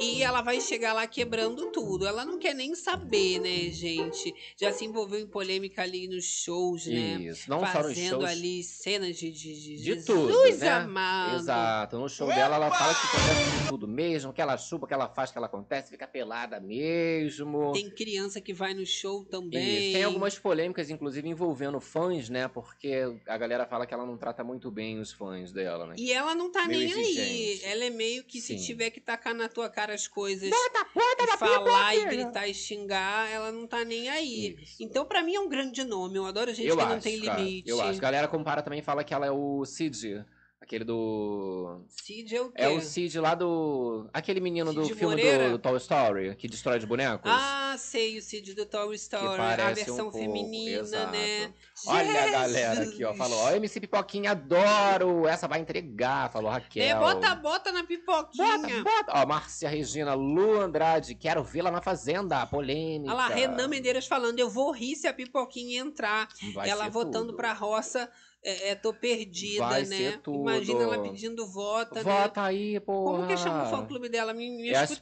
E ela vai chegar lá quebrando tudo. Ela não quer nem saber, né, gente? Já se envolveu em polêmica ali nos shows, né?
Isso, não só nos
Fazendo
shows.
ali cenas de, de, de,
De
Jesus
tudo, né?
amado.
Exato. No show dela, ela fala que acontece de tudo mesmo, que ela chupa, que ela faz, que ela acontece, fica pelada mesmo.
Tem criança que vai no show também.
Isso. Tem algumas polêmicas, inclusive, envolvendo fãs, né? Porque a galera fala que ela não trata muito bem os fãs dela, né?
E ela não tá
Meio
nem aí.
exigente.
Ela é meio que se
Sim.
tiver que tacar na tua cara as coisas,
bota
e falar e gritar e xingar, ela não tá nem aí.
Isso.
Então, pra mim, é um grande nome. Eu adoro gente
eu
que
acho,
não tem
cara,
limite.
Eu acho. A galera compara também fala que ela é o Cid. Aquele do.
Cid é o quê?
É o Cid lá do. Aquele menino do
Cid
filme
Moreira?
do, do Toy Story, que destrói os bonecos.
Ah, sei, o Cid do Toy Story. A versão
um
feminina,
exato.
né?
Olha a galera aqui, ó. Falou, ó, MC Pipoquinha, adoro! Essa vai entregar, falou Raquel.
É, bota, bota na pipoquinha.
Bota, bota. Ó, Márcia Regina, Lu Andrade, quero vê-la na Fazenda, polêmica.
Olha lá, Renan Medeiros falando, eu vou rir se a pipoquinha entrar.
Vai
ela
ser
voltando
tudo.
pra roça, é, é, tô perdida,
Vai
né? Imagina ela pedindo vota, né?
Vota aí, porra.
Como que chama o fã-clube dela? Minha,
É
minhas
as,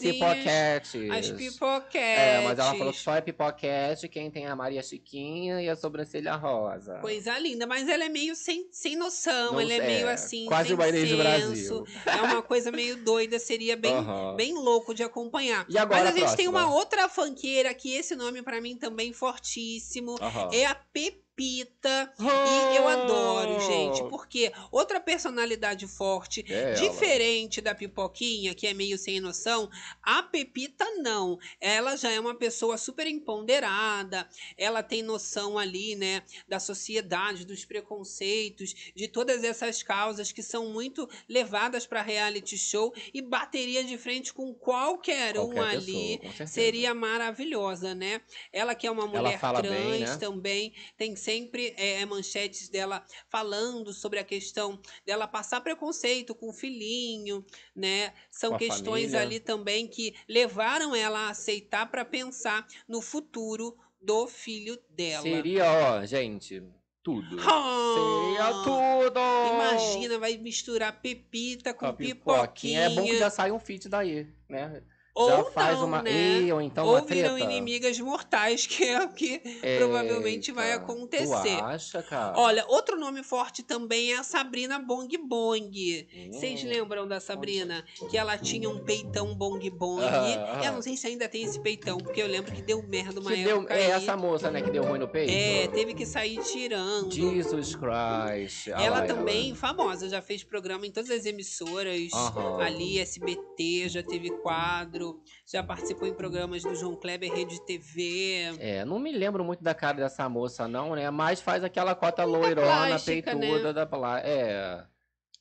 pipoquetes.
As pipoquetes.
É, mas ela falou que só é pipoquete quem tem a Maria Chiquinha e a sobrancelha rosa.
Coisa linda, mas ela é meio sem, sem noção,
Não
ela é
sei,
meio
é,
assim,
quase
sem
uma Inês do
senso.
Brasil.
É uma coisa meio doida, seria bem,
Aham.
bem louco de acompanhar.
E agora
mas a gente
a
tem
próxima?
uma outra funkeira que esse nome pra mim também fortíssimo.
Aham.
É a Pepita. E eu adoro, gente,
Oh.
porque outra personalidade forte,
É ela.
diferente da Pipoquinha, que é meio sem noção, a Pepita não. Ela já é uma pessoa super empoderada, ela tem noção ali, né, da sociedade, dos preconceitos, de todas essas causas que são muito levadas para reality show e bateria de frente com qualquer, um
Qualquer
ali.
pessoa, com certeza.
Seria maravilhosa, né? Ela que é uma mulher trans
bem, né?
também, tem sempre é, manchetes dela falando sobre a questão dela passar preconceito com o filhinho, né? São questões
família.
ali também que levaram ela a aceitar para pensar no futuro do filho dela.
Seria, ó, gente, tudo.
Ah!
Seria tudo!
Imagina, vai misturar Pepita com
Com a
pipoquinha.
É bom que já sai um feat daí, né?
Ou
já faz
não,
uma.
né?
Ei, ou então
Ou
uma
viram
treta.
inimigas mortais, que é o que provavelmente vai
Eita,
acontecer.
Tu acha, cara?
Olha, outro nome forte também é a Sabrina Bong Bong.
Hum.
Vocês lembram da Sabrina? Que ela tinha um peitão Bong Bong.
Ah.
Eu não sei se ainda tem esse peitão, porque eu lembro que deu merda uma
que deu,
época
é essa moça, né, que deu ruim no peito?
É, teve que sair tirando.
Jesus Christ. Ah
Ela
lá,
também, famosa, já fez programa em todas as emissoras
Aham.
ali, SBT, já teve quadro, já participou em programas do João Kleber Rede TV.
É, não me lembro muito da cara dessa moça, não, né? Mas faz aquela cota loirona,
plástica,
peituda
né?
da É.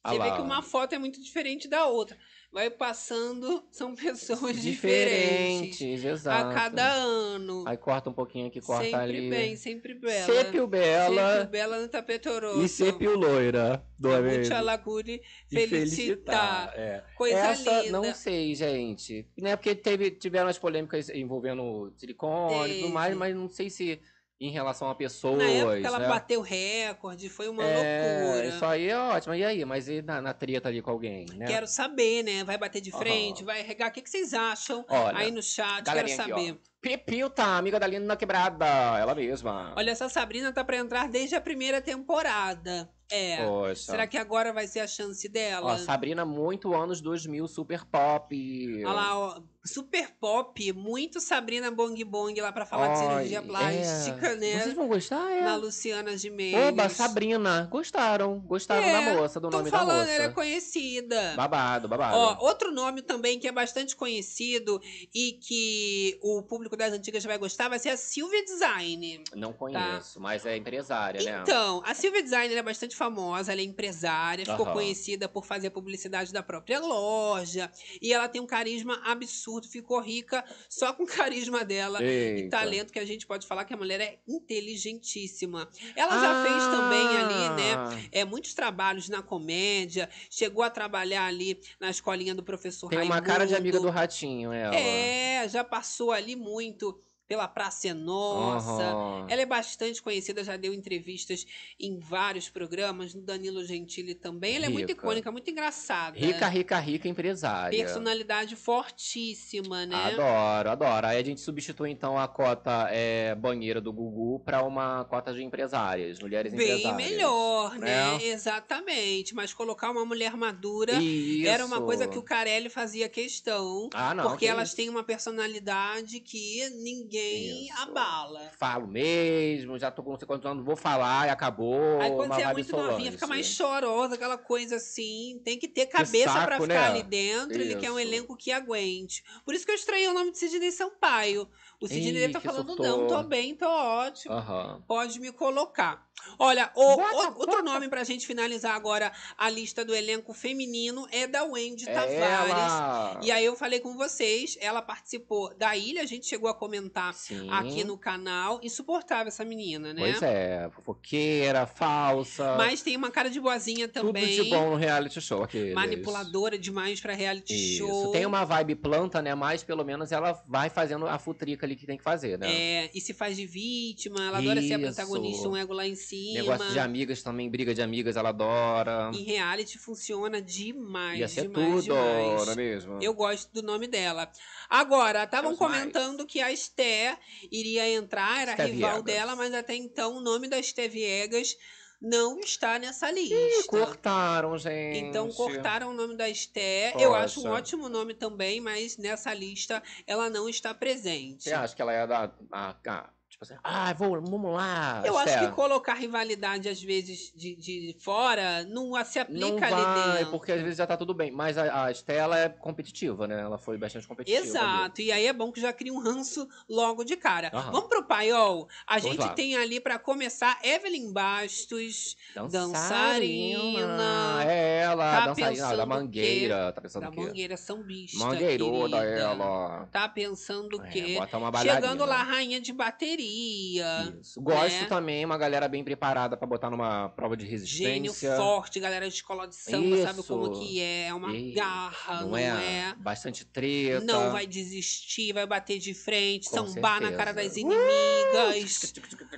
Você vê que uma foto é muito diferente da outra. Vai passando, são pessoas diferentes.
Diferentes, exato.
A cada ano.
Aí corta um pouquinho aqui, corta
sempre
ali.
bem, sempre bela.
Sépio Bela
Sempre bela no tapetoroso.
e Sépio Loira. Do
Mucha
mesmo.
Lacune
E
felicitar.
É.
Coisa
Essa,
linda.
não sei, gente. Né, porque teve, tiveram as polêmicas envolvendo silicone e tudo mais, mas não sei se em relação a pessoas.
Na época ela
né?
bateu recorde, foi uma
É,
loucura.
Isso aí é ótimo. E aí? Mas e na, na treta ali com alguém, né?
Quero saber, né? Vai bater de frente, vai regar. O que, que vocês acham
Olha,
aí no chat? Quero
galerinha aqui,
saber.
Pipil tá, amiga da Lina Quebrada, ela mesma.
Olha, essa Sabrina tá pra entrar desde a primeira temporada. É.
Poxa.
Será que agora vai ser a chance dela?
Ó, Sabrina, muito anos 2000, super pop.
Olha lá, ó, super pop, muito Sabrina Bong Bong lá pra falar de
Ai,
cirurgia plástica,
é.
né?
Vocês vão gostar, é?
Na Luciana Gimenez.
Oba, Sabrina. Gostaram. Gostaram
É,
da moça, do nome da
falando,
moça.
ela é conhecida.
Babado, babado.
Ó, outro nome também que é bastante conhecido e que o público das antigas vai gostar vai ser a Silvia Design.
Não conheço, mas é empresária, né?
Então, a Silvia Design é bastante famosa, ela é empresária, ficou
Aham.
conhecida por fazer publicidade da própria loja. E ela tem um carisma absurdo, ficou rica só com o carisma dela e
Eita.
talento, que a gente pode falar que a mulher é inteligentíssima. Ela já fez também ali, né?
Ah,
É, muitos trabalhos na comédia, chegou a trabalhar ali na escolinha do professor
Tem uma cara de amiga do
Raimundo.
Ratinho, ela.
É, já passou ali muito pela Praça é Nossa.
Aham.
Ela é bastante conhecida, já deu entrevistas em vários programas, no Danilo Gentili também. Ela é muito
Rica.
icônica, muito engraçada.
Rica, rica, rica empresária.
Personalidade fortíssima, né?
Adoro, adoro. Aí a gente substitui então a cota é, banheira do Gugu para uma cota de empresárias, mulheres
Bem
empresárias.
melhor, né?
né?
Exatamente. Mas colocar uma mulher madura
Isso.
era uma coisa que o Carelli fazia questão.
Ah, não.
porque
que
elas
isso.
têm uma personalidade que ninguém
Isso.
abala.
Falo mesmo, já tô com não sei quantos anos, vou falar e acabou.
Aí quando você é muito novinha, fica mais chorosa, aquela coisa assim. Tem que ter cabeça pra
saco,
ficar
né?
ali dentro. Ele quer um
Isso.
elenco que aguente. Por isso que eu estranhei o nome de Sidney Sampaio. O Sidney
Ih,
tá falando,
surtou.
não, tô bem, tô ótimo.
Aham.
Pode me colocar. Olha, o-
Bota,
o- outro
bota.
nome pra gente finalizar agora a lista do elenco feminino é da Wendy
É
Tavares.
ela.
E aí eu falei com vocês, ela participou da ilha, a gente chegou a comentar
Sim.
aqui no canal. Insuportável essa menina, né?
Pois é, fofoqueira, falsa.
Mas tem uma cara de boazinha também.
Tudo de bom no reality show aqui.
Manipuladora demais pra reality
Isso.
show.
Tem uma vibe planta, né? Mas pelo menos ela vai fazendo a futrica ali que tem que fazer, né?
É, e se faz de vítima, ela adora ser a protagonista, um ego lá em cima.
Negócio de amigas também, briga de amigas, ela adora.
Em reality funciona demais,
Ia ser
demais,
tudo,
demais.
não é mesmo?
Eu gosto do nome dela. Agora, estavam
Quero mais.
comentando que a Esté iria entrar, era
Esté
rival
Viegas.
dela, mas até então o nome da Esté Viegas não está nessa lista.
Ih, cortaram, gente.
Então cortaram o nome da Esté. Eu acho um ótimo nome também, mas nessa lista ela não está presente.
Você acha que ela ia dar. A, a- tipo assim, ah, vou, vamos lá.
Eu acho
Esther."
que colocar rivalidade, às vezes, de, de fora, não se aplica
Não
ali
vai,
dentro.
porque às vezes já tá tudo bem. Mas a, a Estela é competitiva, né? Ela foi bastante competitiva. ali.
Exato, e aí é bom que já cria um ranço logo de cara. Vamos pro paiol? A
Vamos
gente
lá.
tem ali pra começar Evelyn Bastos, dançarina.
É ela,
Tá
dançarina
pensando
da mangueira. Tá pensando
da
o quê?
Mangueira Sambista.
Mangueirona,
querida.
ela.
Tá pensando o
É,
quê? Chegando lá, rainha de bateria.
Isso. Gosto
né?
também, uma galera bem preparada pra botar numa prova de
Gênio
resistência.
forte, galera de escola de samba, sabe como que é? É uma garra,
não,
não,
é?
é?
Bastante treta.
Não vai desistir, vai bater de frente,
Com
sambar na cara das
certeza.
inimigas.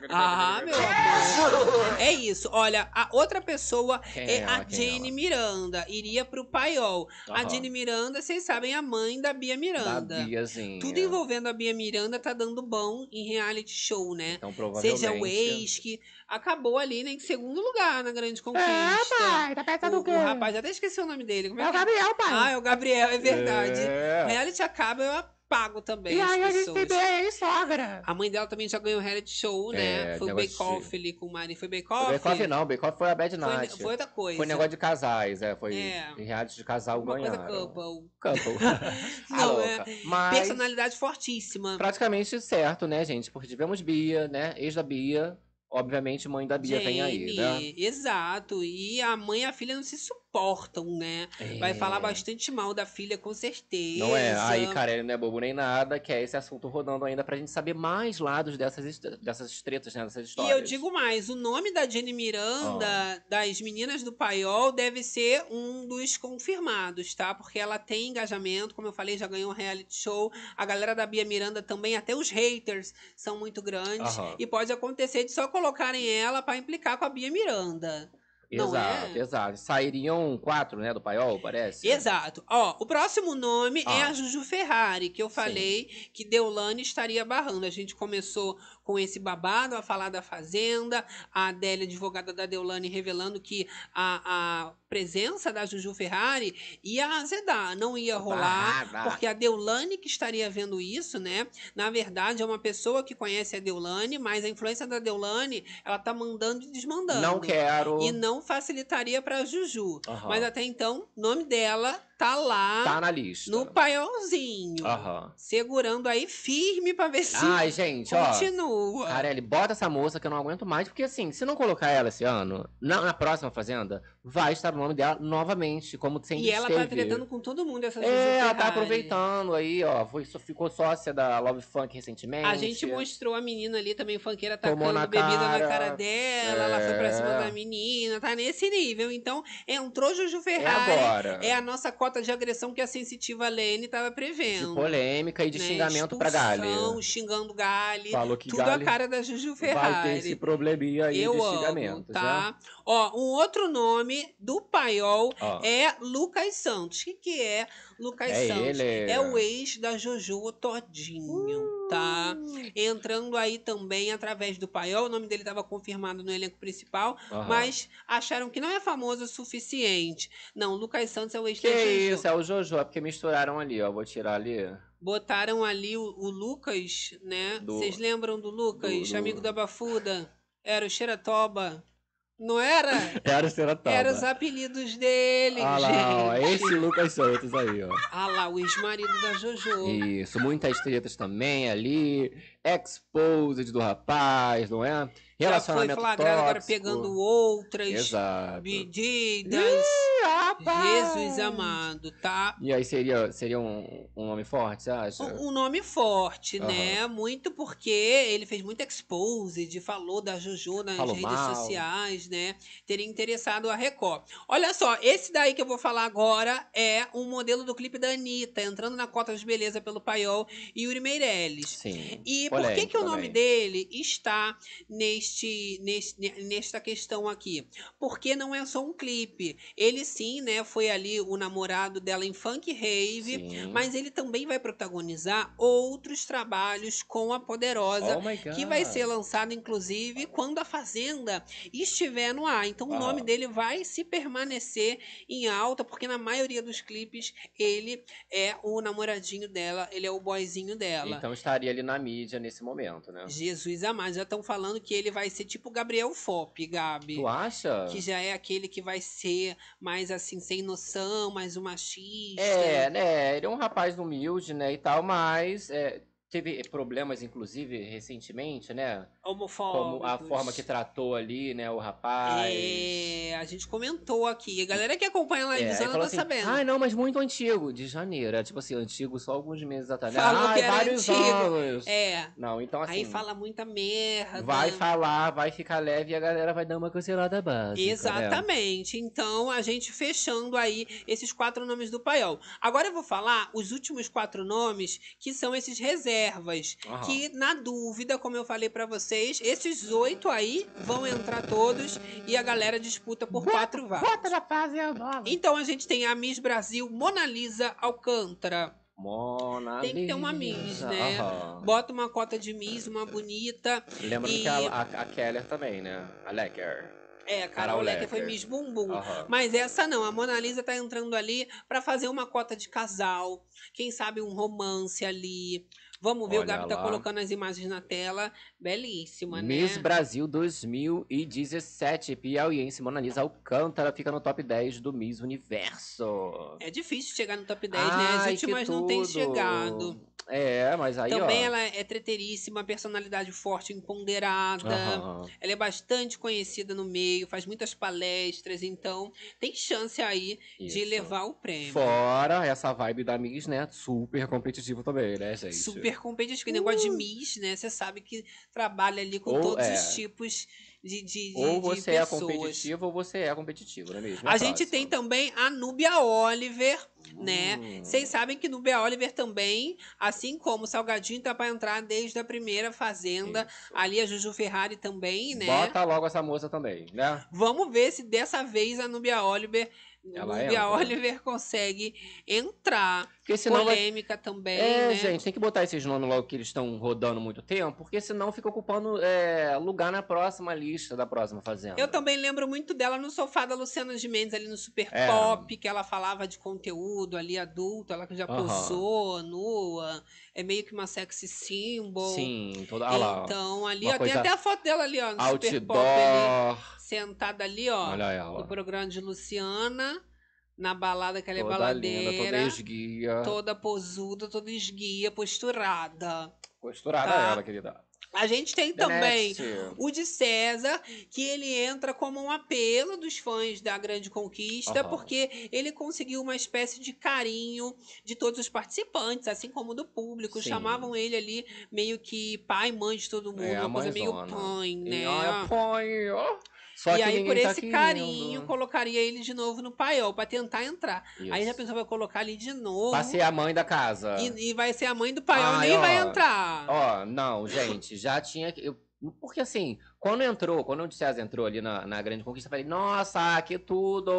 Ah, meu amor. É isso. Olha, a outra pessoa
Quem
é
ela?
a
Quem
Jane
ela?
Miranda. Iria pro paiol. A
Aham.
Jane Miranda, vocês sabem, é a mãe da Bia Miranda.
Da Biazinha.
Tudo envolvendo a Bia Miranda tá dando bom em reality show, né?
Então, provavelmente...
Seja o ex, que acabou ali, né, em segundo lugar na Grande Conquista.
tá pensando
o, o rapaz, até esqueci o nome dele. Como é,
É o
que-
Gabriel, pai.
Ah, é o Gabriel, é verdade.
É.
Reality acaba, eu apago também
e
as
aí a gente
pessoas.
tem bem aí, sogra.
A mãe dela também já ganhou reality show, né?
É,
foi o Bake Off
de-
ali com o Mari. Foi Bake
Foi
Off?
Bake Off não, Bake Off foi a Bad
Foi,
Night.
foi outra coisa.
Foi negócio de casais, é. Foi
É.
em reality de casal
Uma coisa
ganharam.
couple.
Couple.
Não, é.
Mas
Personalidade fortíssima.
praticamente certo, né, gente? Porque tivemos Bia, né? Ex da Bia. Obviamente, mãe da Bia vem aí, né?
Exato. E a mãe e a filha não se suportam, né? Vai
É.
falar bastante mal da filha, com certeza.
Não é? Aí, cara, ele não é bobo nem nada, que é esse assunto rodando ainda pra gente saber mais lados dessas, dessas tretas, né? Dessas
E
histórias.
eu digo mais, o nome da Jenny Miranda,
Ah.
das meninas do Paiol, deve ser um dos confirmados, tá? Porque ela tem engajamento, como eu falei, já ganhou um reality show. A galera da Bia Miranda também, até os haters são muito grandes. E pode acontecer de só colocarem ela pra implicar com a Bia Miranda. Não
Exato,
é?
exato. Sairiam quatro, né, do paiol, parece?
Exato. Ó, o próximo nome é
Ah.
a Juju Ferrari, que eu
Sim.
falei que Deolane estaria barrando. A gente começou com esse babado a falar da Fazenda, a Adélia, advogada da Deolane, revelando que a, a presença da Juju Ferrari ia azedar, não ia rolar, porque a Deolane que estaria vendo isso, né? Na verdade, é uma pessoa que conhece a Deolane, mas a influência da Deolane, ela tá mandando e desmandando.
Não quero.
E não facilitaria pra Juju.
Aham.
Mas até então, nome dela tá lá
Tá na lista.
no paiolzinho.
Aham.
Segurando aí firme pra ver se
Ai, gente, ó.
continua.
Carelli, bota essa moça que eu não aguento mais, porque assim, se não colocar ela esse ano, na, na próxima Fazenda, vai estar o nome dela novamente, como sempre
e ela tá
esteve.
tretando com todo mundo essa Juju
É, ela tá
Ferrari.
aproveitando aí, ó. Foi, ficou sócia da Love Funk recentemente.
A gente mostrou a menina ali também, funkeira, tacando
na
bebida na
cara.
cara dela, ela foi pra cima
É.
da menina, tá nesse nível. Então, entrou Juju
É
Ferrari.
agora.
É a nossa cota de agressão que a sensitiva Lene tava
De
prevendo.
polêmica e de
né?
xingamento pra Gali.
Expulsão, xingando Gali.
Falou que
tudo
Gali
a cara da Juju
vai ter
Ferrari.
esse probleminha aí
Eu
de
amo,
xingamentos, né?
tá? Ó, um outro nome do paiol é Lucas Santos. O que, é Lucas
É
Santos?
ele.
É o ex da Jojo Todinho, tá?
Uh.
Entrando aí também através do paiol. O nome dele estava confirmado no elenco principal, mas acharam que não é famoso o suficiente. Não, Lucas Santos é o ex
Que
da Jojo.
isso, é o Jojo, é porque misturaram ali, ó. Vou tirar ali.
Botaram ali o, o Lucas, né? Vocês lembram do Lucas,
do- do-
amigo da Bafuda? Era o Xeratoba. Não era?
Era o Serataba.
Eram os apelidos dele,
Ah lá, ó,
gente.
esse Lucas Santos aí, ó.
Ah lá, o ex-marido da Jojo.
Isso, muitas tretas também ali. Exposed do rapaz, não é?
Já foi
Relacionamento
flagrado agora pegando outras
Exato.
medidas.
rapaz!
Jesus amado, tá?
E aí seria, seria um, um nome forte, você acha?
Um um nome forte,
Aham.
né? Muito porque ele fez muito exposed, falou da Jojo nas
Falou
redes
mal.
sociais, né? Teria interessado a Record. Olha só, esse daí que eu vou falar agora é um modelo do clipe da Anitta, entrando na cota de beleza pelo Paiol, Yuri Meirelles.
Sim.
E por que,
polêmico
que o nome
também.
dele está neste, neste, nesta questão aqui? Porque não é só um clipe. Ele sim, né, foi ali o namorado dela em Funk Rave,
Sim.
mas ele também vai protagonizar outros trabalhos com a Poderosa.
Oh.
Que vai ser lançado, inclusive, quando a Fazenda estiver no ar. Então, o
Ah.
nome dele vai se permanecer em alta, porque na maioria dos clipes ele é o namoradinho dela, ele é o boyzinho dela.
Então estaria ali na mídia nesse momento, né?
Jesus amado, já estão falando que ele vai ser tipo Gabriel Fop, Gabi.
Tu acha?
Que já é aquele que vai ser mais assim, sem noção, mais um machista.
É, né? Ele é um rapaz humilde, né, e tal, mas é, teve problemas, inclusive, recentemente, né?
Homofóbicos.
Como a forma que tratou ali, né, o rapaz.
É, a gente comentou aqui. A galera que acompanha a
É, aí
livezona
falou
tá
assim,
sabendo.
Ai, não, mas muito antigo, de janeiro. É tipo assim, antigo só alguns meses atrás.
Falou
Ai,
que era
vários
antigo.
anos.
É.
Não, então assim.
Aí fala muita merda.
Vai falar, vai ficar leve e a galera vai dar uma cancelada básica. né?
Exatamente. Então, a gente fechando aí esses quatro nomes do paiol. Agora eu vou falar os últimos quatro nomes, que são esses reservas.
Aham.
Que, na dúvida, como eu falei pra vocês, esses oito aí vão entrar todos e a galera disputa por quatro vagas.
Bota na fase a bola.
Então, a gente tem a Miss Brasil Mona Lisa Alcântara.
Mona
Tem que ter uma. Miss, né?
Aham.
Bota uma cota de Miss, uma bonita.
Lembrando
E-
que a, a, a Keller também, né? A Lecker.
É, a
Carol
Carol Lecker foi. Miss Bumbum.
Aham.
Mas essa não, a Mona Lisa tá entrando ali pra fazer uma cota de casal. Quem sabe um romance ali. Vamos ver, o
Olha
Gabi tá colocando as imagens na tela. Belíssima, né?
Miss Brasil 2017. Piauiense Mona Lisa Alcântara fica no top 10 do Miss Universo.
É difícil chegar no top 10, né? As
Ai,
últimas não têm chegado.
É, mas aí,
Também
ó.
ela é treteiríssima, personalidade forte, empoderada.
Aham.
Ela é bastante conhecida no meio, faz muitas palestras, então tem chance aí de
Isso.
levar o prêmio.
Fora essa vibe da Miss, né? Super competitivo também, né, gente?
Super competitivo. O negócio de Miss, né? Você sabe que trabalha ali com
Ou
todos
é.
os tipos de, de,
Ou
de
você é competitivo ou você é competitivo, não é mesmo?
A gente tem também a Núbia Oliver, né?
Hum.
Vocês sabem que Núbia Oliver também, assim como o Salgadinho tá para entrar desde a primeira Fazenda,
Isso.
ali a Juju Ferrari também, né?
Bota logo essa moça também, né?
Vamos ver se dessa vez a Núbia Oliver,
Ela
Núbia
entra.
Oliver consegue entrar.
Porque senão vai...
Polêmica também,
É,
né?
gente, tem que botar esses nomes logo que eles estão rodando muito tempo, porque senão fica ocupando é, lugar na próxima lista da próxima Fazenda.
Eu também lembro muito dela no sofá da Luciana de Mendes, ali no Super
É.
Pop, que ela falava de conteúdo ali adulto, ela que já
Aham.
posou, nua, é meio que uma sexy symbol.
Sim, toda ah lá.
Então, ali, ó, tem
coisa
até a foto dela ali, ó, no Super Pop ali,
Outdoor.
Sentada ali, ó,
Olha ela.
no programa de Luciana. na balada que ela é
Toda
baladeira.
linda, toda esguia.
toda posuda, toda esguia, posturada.
Costurada
Tá.
ela, querida.
A gente tem
The
também
next.
o de César, que ele entra como um apelo dos fãs da Grande Conquista,
Aham.
porque ele conseguiu uma espécie de carinho de todos os participantes, assim como do público.
Sim.
Chamavam ele ali meio que pai e mãe de todo mundo,
É,
uma coisa meio pai, né?
É pai, ó. Só
e aí, por
tá
esse
querendo.
carinho, colocaria ele de novo no paiol pra tentar entrar. Aí
Isso.
já pensou, vai colocar ali de novo.
Pra ser a mãe da casa.
E, e vai ser a mãe do paiol,
Ai,
nem
ó,
vai entrar.
Ó, não, gente, já tinha que. eu- porque assim, quando entrou, quando o César entrou ali na, na Grande Conquista, eu falei, nossa, que tudo!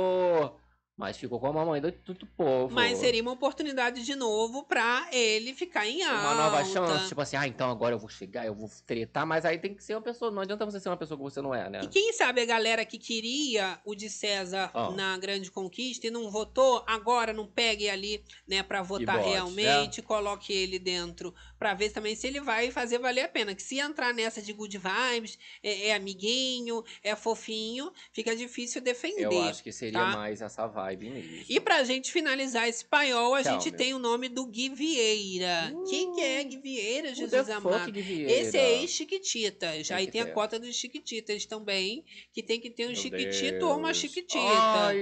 Mas ficou com a mamãe do, do, povo.
Mas seria uma oportunidade de novo pra ele ficar em alta.
Uma nova chance, tipo assim, ah, então agora eu vou chegar, eu vou tretar, mas aí tem que ser uma pessoa. Não adianta você ser uma pessoa que você não é, né?
E quem sabe a galera que queria o de César
Ó.
na Grande Conquista e não votou, agora não pegue ali, né, pra votar
bote,
realmente, coloque ele dentro pra ver também se ele vai fazer valer a pena. Que se entrar nessa de good vibes, é, é amiguinho, é fofinho, fica difícil defender.
Eu acho que seria
tá?
mais essa vibe mesmo.
E pra gente finalizar esse paiol, a gente tem o nome do Gui Vieira. Quem que é Gui Vieira, Jesus amado?
Vieira?
Esse é ex-Chiquititas. Aí tem a
ter.
cota dos Chiquititas também, que tem que ter um
Meu
Chiquitito ou uma
Deus.
Chiquitita.
Ai.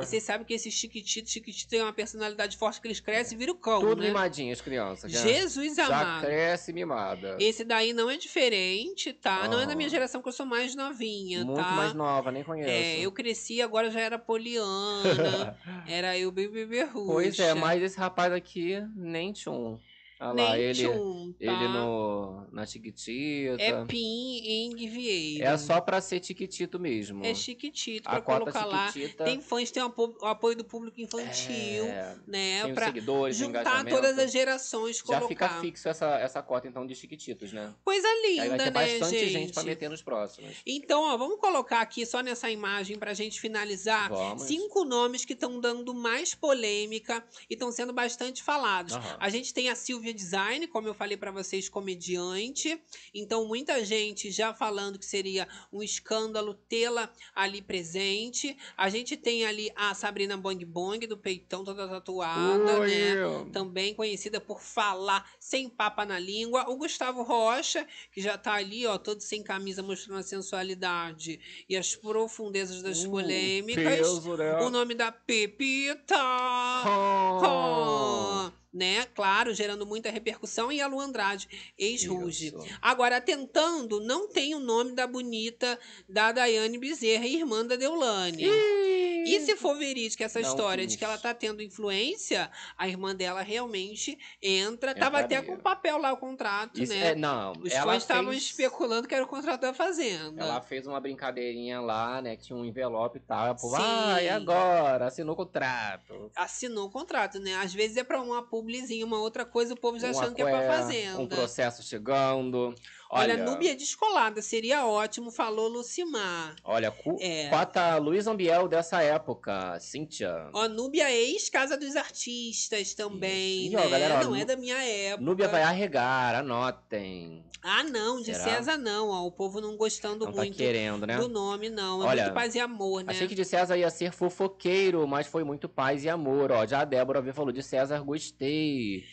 Vocês sabem que esses Chiquititos, Chiquitito tem uma personalidade forte que eles crescem e viram cão,
Tudo
né?
mimadinho, as crianças.
Jesus
Já
amado.
cresce mimada.
Esse daí não é diferente, tá? Não é da minha
Ah.
geração, que eu sou mais novinha,
Muito
tá?
mais nova, nem conheço.
É, eu cresci, agora já era Poliana, era eu bebê.
Pois é, mas esse rapaz aqui, nem tchum. Olha lá, ele,
tchum, tá?
ele no, na Chiquitita.
É Pim em Vieira.
É só pra ser Chiquitito mesmo.
É chiquitito
A
pra
cota
colocar lá. Tem fãs, tem o apo- o apoio do público infantil,
é,
né?
tem
pra
seguidores,
juntar todas as gerações,
Já
colocar.
fica fixo essa, essa cota, então, de Chiquititos, né?
Coisa
Aí vai
linda,
ter
né,
bastante gente.
gente?
pra meter nos próximos.
Então, ó, vamos colocar aqui só nessa imagem pra gente finalizar.
Vamos.
Cinco nomes que estão dando mais polêmica e estão sendo bastante falados.
Aham.
A gente tem a Silvia Design, como eu falei pra vocês, comediante. Então, muita gente já falando que seria um escândalo tê-la ali presente. A gente tem ali a Sabrina Bong Bong, do peitão toda tatuada,
Oi.
né? Também conhecida por falar sem papa na língua. O Gustavo Rocha, que já tá ali, ó, todo sem camisa, mostrando a sensualidade e as profundezas das
Uh,
polêmicas.
peso, né?
O nome da Pepita.
Oh.
Né? Claro, gerando muita repercussão. E a Lu Andrade, ex-Ruge. Agora, tentando, não tem o nome da bonita da Daiane Bezerra, irmã da Deulane. E se for verídica essa
Não
história de que ela tá tendo influência, a irmã dela realmente entra. Tava até com papel lá o contrato,
Isso,
né?
é, não,
Os
ela
fãs estavam
fez-
especulando que era o contrato da Fazenda.
Ela fez uma brincadeirinha lá, né? Que tinha um envelope e tal. Pô,
Sim.
ah, e agora? Assinou o contrato.
Assinou o contrato, né? Às vezes é pra uma publizinha, uma outra coisa, o povo já
Uma
achando que é pra
cué,
Fazenda.
Um processo chegando.
Olha,
Olha,
Núbia descolada, seria ótimo, falou Lucimar.
Olha, cu,
É.
cota Luiz Ambiel dessa época, Cíntia.
Ó, Núbia ex-Casa dos Artistas também,
Isso.
Né?
ó, galera, ó,
não é
Nú-
da minha época.
Núbia vai arregar, anotem.
Ah, não, de
Será?
César não, ó. O povo não gostando
Não tá
muito
querendo, né?
do nome, não. É
Olha,
muito paz e amor, né?
Achei que de César ia ser fofoqueiro, mas foi muito paz e amor, ó. Já a Débora V falou de César, gostei.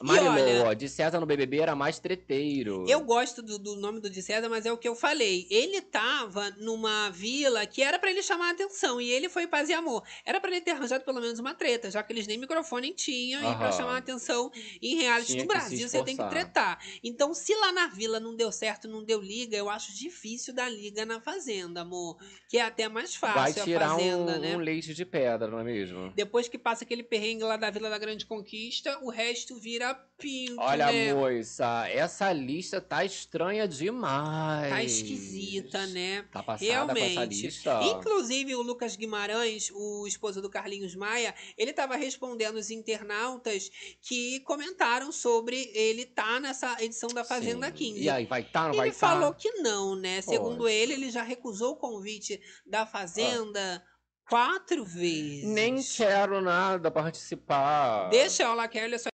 Marilô,
olha-
ó, de César no BBB era mais treteiro.
Eu gosto do, do nome do de César, mas é o que eu falei. Ele tava numa vila que era pra ele chamar a atenção e ele foi paz e amor. Era pra ele ter arranjado pelo menos uma treta, já que eles nem microfone tinham e pra chamar a atenção em reality
Tinha se
Brasil você tem que tretar. Então, se lá na vila não deu certo, não deu liga, eu acho difícil dar liga na fazenda, amor, que é até mais fácil
Vai
a
tirar
fazenda,
um,
né?
um leite de pedra, não é mesmo?
Depois que passa aquele perrengue lá da Vila da Grande Conquista, o resto vira pinto,
Olha,
né?
moça, essa lista tá estranha demais.
Tá esquisita, né?
Tá passada com essa
Realmente.
lista.
Inclusive, o Lucas Guimarães, o esposo do Carlinhos Maia, ele estava respondendo os internautas que comentaram sobre ele tá nessa edição da Fazenda
Sim.
15.
E aí, vai tá, não
ele
vai tá?
falou que não, né? Segundo ele, ele já recusou o convite da Fazenda quatro vezes.
Nem quero nada participar.
Deixa ela, Kelly, é só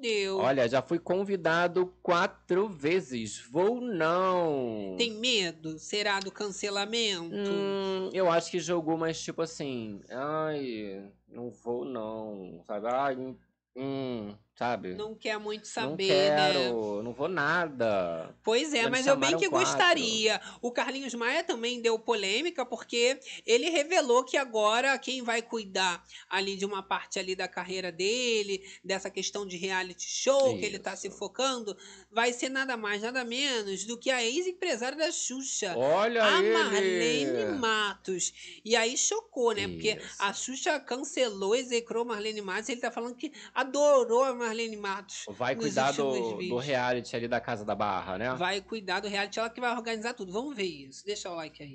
Deu.
Olha, já fui convidado quatro vezes. Vou não.
Tem medo? Será do cancelamento?
Hum, eu acho que jogou, mas tipo assim, ai, não vou não, sabe? Ai, hum, sabe?
Não quer muito
Não
saber, né?
quero, não vou nada.
Pois é,
Já
mas eu bem que
quatro.
gostaria. O Carlinhos Maia também deu polêmica porque ele revelou que agora quem vai cuidar ali de uma parte ali da carreira dele, dessa questão de reality show que ele tá se focando, vai ser nada mais, nada menos do que a ex-empresária da Xuxa.
Olha
a
ele!
Marlene Matos. E aí chocou, né? Porque a Xuxa cancelou, execrou Marlene Matos. Ele tá falando que adorou a Marlene Matos.
Vai cuidar do, do reality ali da Casa da Barra, né?
Vai cuidar do reality, ela que vai organizar tudo. Vamos ver isso. Deixa o like aí.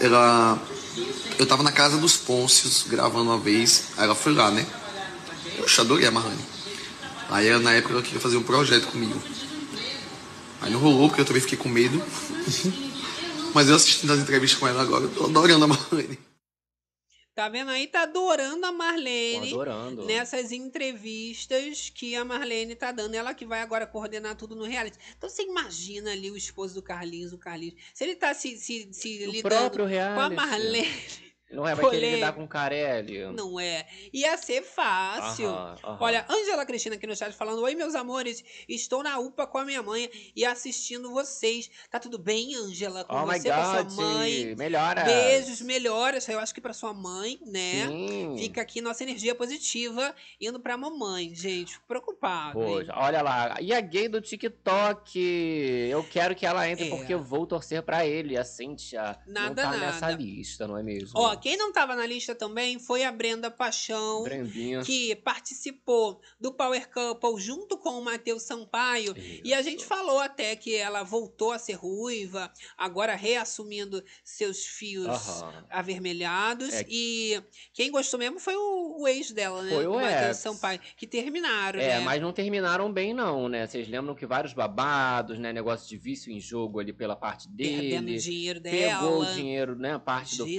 Ela. Eu tava na casa dos Pôncios gravando uma vez, aí ela foi lá, né? Eu já adorei a Marlene. Aí ela, na época ela queria fazer um projeto comigo. Aí não rolou, porque eu também fiquei com medo. Mas eu assistindo as entrevistas com ela agora, eu tô adorando a Marlene.
Tá vendo aí? Tá adorando a Marlene.
Tô adorando.
Nessas entrevistas que a Marlene tá dando. Ela que vai agora coordenar tudo no reality. Então você imagina ali o esposo do Carlinhos, o Carlinhos. Se ele tá se, se, se
O
lidando
próprio
com a
reality.
Marlene.
Não é, vai querer
polêmica.
lidar com o Carelli.
Não é. Ia ser fácil.
Aham, aham.
Olha, Ângela Cristina aqui no chat falando: Oi, meus amores, estou na UPA com a minha mãe e assistindo vocês. Tá tudo bem, Ângela? Com
Oh
você, com a sua mãe?
melhoras.
Beijos, melhoras. Eu acho que pra sua mãe, né?
Sim.
Fica aqui nossa energia positiva indo pra mamãe, gente. Fico preocupado.
Poxa, olha lá. E a gay do TikTok? Eu quero que ela entre
É.
porque eu vou torcer pra ele. A Cíntia não
Nada,
tá
nada.
nessa lista, não é mesmo?
Ó, quem não tava na lista também foi a Brenda Paixão.
Brendinha.
que participou do Power Couple junto com o Matheus Sampaio. E a gente falou até que ela voltou a ser ruiva, agora reassumindo seus fios
Aham.
avermelhados.
É.
E quem gostou mesmo foi o, o ex dela, né?
Foi o
Matheus
ex.
Sampaio. Que terminaram,
É,
né?
mas não terminaram bem, não, né? Vocês lembram que vários babados, né? Negócio de vício em jogo ali pela parte dele.
Perdendo dinheiro
Pegou o
dela.
dinheiro, né? Parte do
Jesus.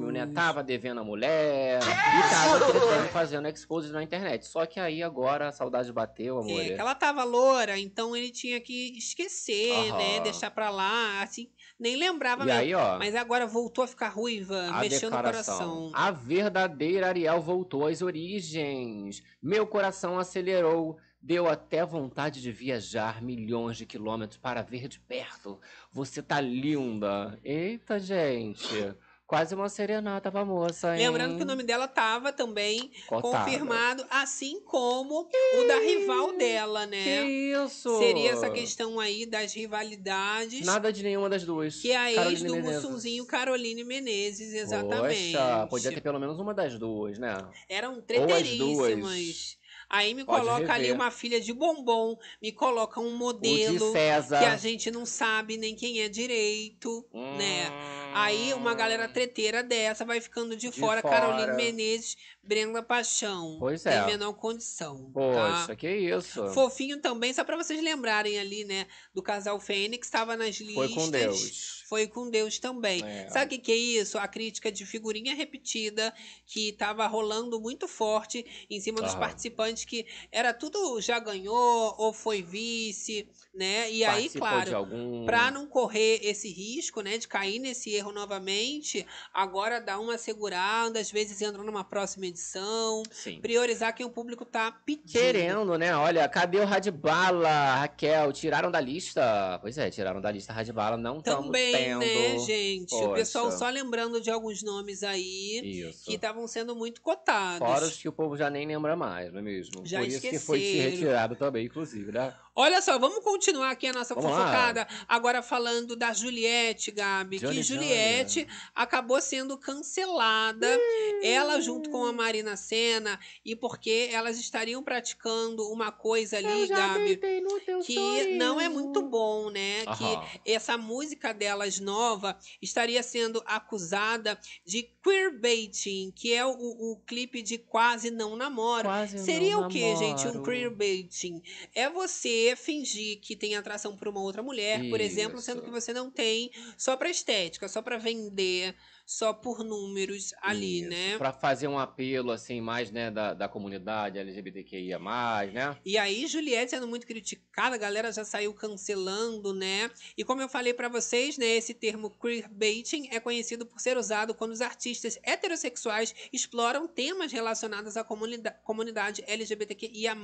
Prêmio, né? Tava devendo a mulher. E tava tretando, fazendo expose na internet. Só que aí agora a saudade bateu, amor.
É, que ela tava loura, então ele tinha que esquecer,
Aham.
né? Deixar pra lá, assim, nem lembrava
E
mesmo.
aí, ó,
Mas agora voltou a ficar ruiva,
A
mexendo
declaração.
coração.
A verdadeira Ariel voltou às origens. Meu coração acelerou. Deu até vontade de viajar milhões de quilômetros para ver de perto. Você tá linda. Eita, gente. Quase uma serenata pra moça, hein?
Lembrando que o nome dela tava também
Cotada.
confirmado, assim como o da rival dela, né?
Que isso?
Seria essa questão aí das rivalidades.
Nada de nenhuma das duas.
Que é a ex
Caroline
do
Menezes.
Mussunzinho Caroline Menezes, exatamente.
Poxa, podia ter pelo menos uma das duas, né?
Eram treteiríssimas. Aí me
Pode
coloca ali
rever.
uma filha de bombom, me coloca um modelo
César.
que a gente não sabe nem quem é direito, né? Aí uma galera treteira dessa vai ficando de,
De
fora,
fora.
Caroline Menezes, Brenda Paixão.
Pois
Em
é.
menor condição.
Poxa,
tá?
que isso.
Fofinho também, só pra vocês lembrarem ali, né? Do casal Fênix, estava nas listas.
Foi com Deus.
Foi com Deus também.
É.
Sabe o que, é isso? A crítica de figurinha repetida que tava rolando muito forte em cima dos
Aham.
participantes, que era tudo já ganhou ou foi vice, né? E aí,
Participou
claro,
de algum-
pra não correr esse risco, né, de cair nesse erro novamente, agora dá uma segurada, às vezes entra numa próxima edição,
Sim.
priorizar quem o público tá pedindo.
Querendo, né? Olha, cadê o Radbala, Raquel? Tiraram da lista? Pois é, tiraram da lista Radbala, não estamos
Também, né, gente? O pessoal
Poxa.
só lembrando de alguns nomes aí
Isso.
que estavam sendo muito cotados.
Fora os que o povo já nem lembra mais, não é mesmo?
Já
Por isso que foi
esqueceram.
retirado também, inclusive, né?
Olha só, vamos continuar aqui a nossa
Vamos lá.
fofocada. Agora falando da Juliette, Gabi.
Johnny,
que Juliette acabou sendo cancelada. Ela junto com a Marina Senna. E porque elas estariam praticando uma coisa ali, Gabi. Que não é muito bom, né?
Aham.
Que essa música delas nova estaria sendo acusada de queerbaiting, que é o, o clipe de Quase Não Namoro.
Quase
Seria
Não
o que, gente? Um queerbaiting? É você fingir que tem atração por uma outra mulher, por exemplo,
Isso.
sendo que você não tem, só pra estética, só pra vender só por números ali, né?
Pra fazer um apelo, assim, mais, né, da, da comunidade LGBTQIA+, né?
E aí, Juliette sendo muito criticada, a galera já saiu cancelando, né? E como eu falei pra vocês, né, esse termo queerbaiting é conhecido por ser usado quando os artistas heterossexuais exploram temas relacionados à comunida comunidade LGBTQIA+.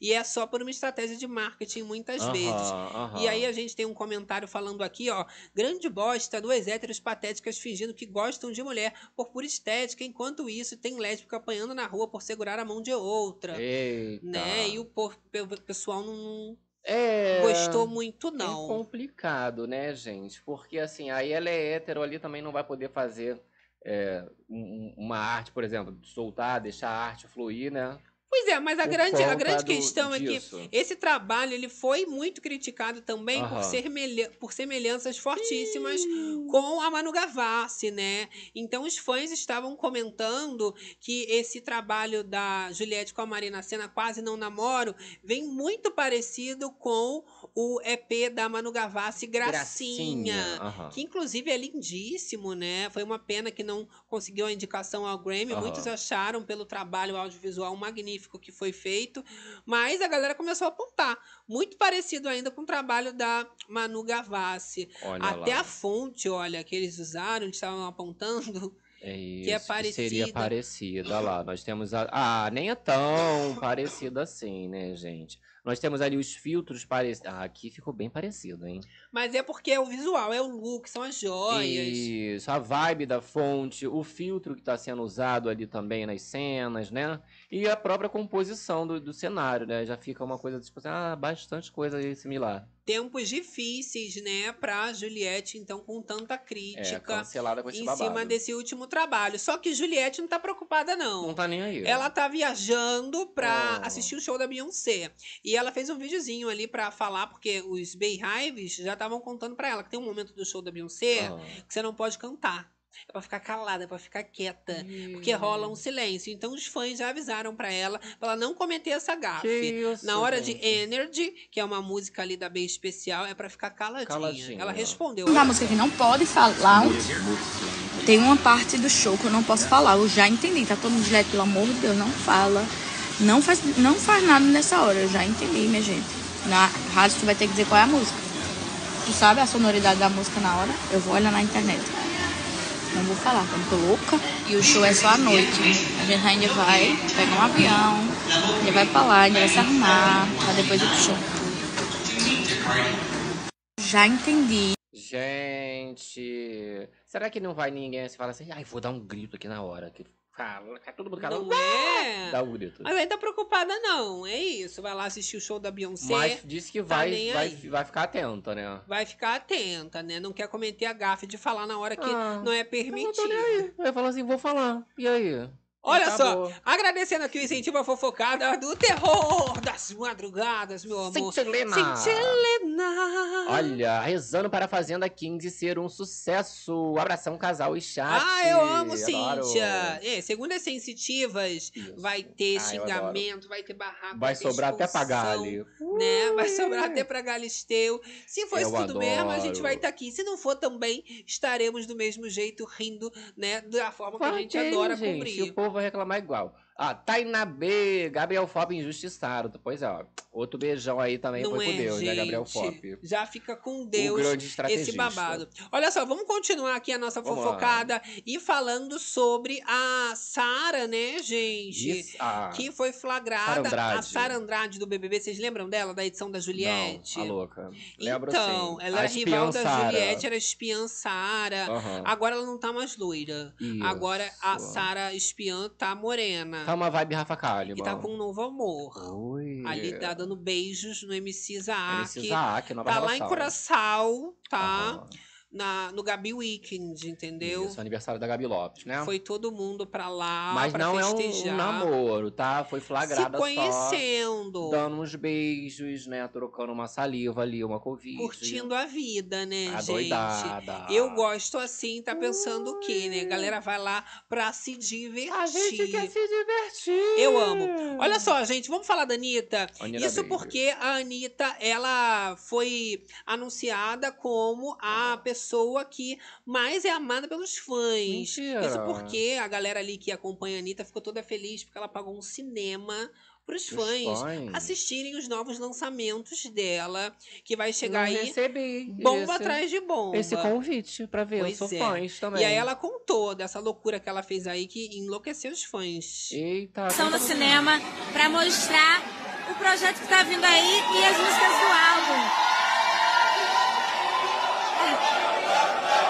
E é só por uma estratégia de marketing, muitas vezes. E aí a gente tem um comentário falando aqui, ó. Grande bosta, duas héteros patéticas fingindo que gostam de mulher por pura estética, enquanto isso tem lésbica apanhando na rua por segurar a mão de outra.
Eita.
Né? E o pe- pessoal não
É...
gostou muito,
É
não.
complicado, né, gente? Porque assim, aí ela é hétero ali também não vai poder fazer é, um- um- uma arte, por exemplo, soltar, deixar a arte fluir, né?
Pois é, mas a grande, a
conta
grande questão é que
disso.
esse trabalho ele foi muito criticado também por, semelha- por semelhanças fortíssimas com a Manu Gavassi, né? Então os fãs estavam comentando que esse trabalho da Juliette com a Marina Senna, Quase Não Namoro, vem muito parecido com o EP da Manu Gavassi, Gracinha.
Gracinha.
Que inclusive é lindíssimo, né? Foi uma pena que não conseguiu a indicação ao Grammy. Muitos acharam pelo trabalho audiovisual magnífico que foi feito, mas a galera começou a apontar. Muito parecido ainda com o trabalho da Manu Gavassi.
Olha
Até
lá.
a fonte, olha, que eles usaram, eles estavam apontando.
É isso,
que é
seria
parecida.
parecida. Olha lá, nós temos a... Ah, nem é tão parecido assim, né, gente? Nós temos ali os filtros parecidos. Ah, aqui ficou bem parecido, hein?
Mas é porque é o visual, é o look, são as joias.
Isso, a vibe da fonte, o filtro que está sendo usado ali também nas cenas, né? E a própria composição do, do cenário, né? Já fica uma coisa tipo assim, ah, bastante coisa aí similar.
Tempos difíceis, né, pra Juliette, então, com tanta
É,
crítica.
cancelada com
em
babado.
cima desse último trabalho. Só que Juliette não tá preocupada, não.
Não tá nem aí.
Ela tá viajando pra
Oh.
assistir o show da Beyoncé. E ela fez um videozinho ali pra falar, porque os Beehives já estavam contando pra ela que tem um momento do show da Beyoncé
Ah.
que você não pode cantar. É pra ficar calada, é pra ficar quieta. Porque rola um silêncio. Então os fãs já avisaram pra ela, pra ela não cometer essa gafe.
Que isso,
Na hora
gente.
de Energy, que é uma música ali da B especial, é pra ficar caladinha.
Caladinha.
Ela respondeu.
Uma música que não pode falar. Tem uma parte do show que eu não posso falar. Eu já entendi. Tá todo mundo direto, pelo amor de Deus, não fala. Não faz, não faz nada nessa hora. Eu já entendi, minha gente. Na rádio tu vai ter que dizer qual é a música. Tu sabe a sonoridade da música na hora? Eu vou olhar na internet. Não vou falar, porque eu tô louca. E o show é só à noite. A gente ainda vai pegar um avião, ainda vai pra lá, ainda vai se arrumar pra depois ir pro show. Já entendi.
Gente, será que não vai ninguém se falar assim, ai, vou dar um grito aqui na hora? Que fala, cai todo mundo cala.
Não é?
Dá um grito.
Mas aí tá preocupada, não. É isso. Vai lá assistir o show da Beyoncé.
Mas disse que
tá
vai, vai, vai ficar atenta, né?
Vai ficar atenta, né? Não quer cometer a gafe de falar na hora que
Ah,
não é
Eu não
permitido.
tô nem aí. Vai falar assim, vou falar. E aí?
Olha
Tá
só,
bom.
agradecendo aqui o incentivo à fofocada do terror das madrugadas, meu amor.
Cintilena.
Cintilena.
Olha, rezando para a Fazenda 15 ser um sucesso. Abração, casal e chat.
Ah, eu amo,
Adoro.
Cíntia. É, segundo as sensitivas, vai ter
Ah,
xingamento, vai ter barraco,
Vai
ter
sobrar até pra Gali.
Né? Vai sobrar até pra Galisteu. Se for isso tudo mesmo, a gente
adoro.
vai estar aqui. Se não for também, estaremos do mesmo jeito, rindo, né? Da forma que a gente
ter,
adora
gente,
cumprir.
O povo vai reclamar igual. Ah, Tainá B, Gabriel Fop injustiçado. Pois é, ó. Outro beijão aí também
Não
foi
é,
com Deus,
gente.
né, Gabriel Fop?
Já fica com Deus
grande
esse babado. Olha só, vamos continuar aqui a nossa
Vamos
fofocada e falando sobre a Sara, né, gente?
Isso, ah,
Que foi flagrada. A Sara Andrade do BBB, vocês lembram dela, da edição da Juliette?
Não, a louca. Lembro
então,
sim.
ela
A
era rival da
Sara.
Juliette, era espiã Sara.
Aham.
Agora ela não tá mais loira. Agora a
Isso.
Sara espiã tá morena.
Tá uma vibe Rafa Kalimann.
E tá com um novo amor.
Ui.
Ali tá dando beijos no MC Isaac.
MC Isaac, nova
Tá lá em
relação.
Curaçao, tá?
Aham.
Na, no Gabi Weekend, entendeu?
Isso, aniversário da Gabi Lopes, né?
Foi todo mundo pra lá
Mas
pra
não é
festejar.
um, um namoro, tá? Foi flagrada
Se conhecendo.
só. Dando uns beijos, né? Trocando uma saliva ali, uma covid.
Curtindo a vida, né, gente?
Adoidada.
Eu gosto assim, tá pensando o quê, né? A galera vai lá pra se divertir.
A gente quer se divertir.
Eu amo. Olha só, gente, vamos falar da Anitta. Isso porque a Anitta, ela foi anunciada como a pessoa pessoa que mais é amada pelos fãs.
Mentira.
Isso porque a galera ali que acompanha a Anitta ficou toda feliz porque ela pagou um cinema para os
Pros
fãs,
fãs.
assistirem os novos lançamentos dela, que vai chegar
Não
aí
recebi
bomba
esse-
atrás de bomba.
Esse convite pra ver,
Pois
eu sou
é.
fãs também.
E aí ela contou dessa loucura que ela fez aí que enlouqueceu os fãs.
Eita,
Estão no cinema para mostrar o projeto que tá vindo aí e as músicas do álbum.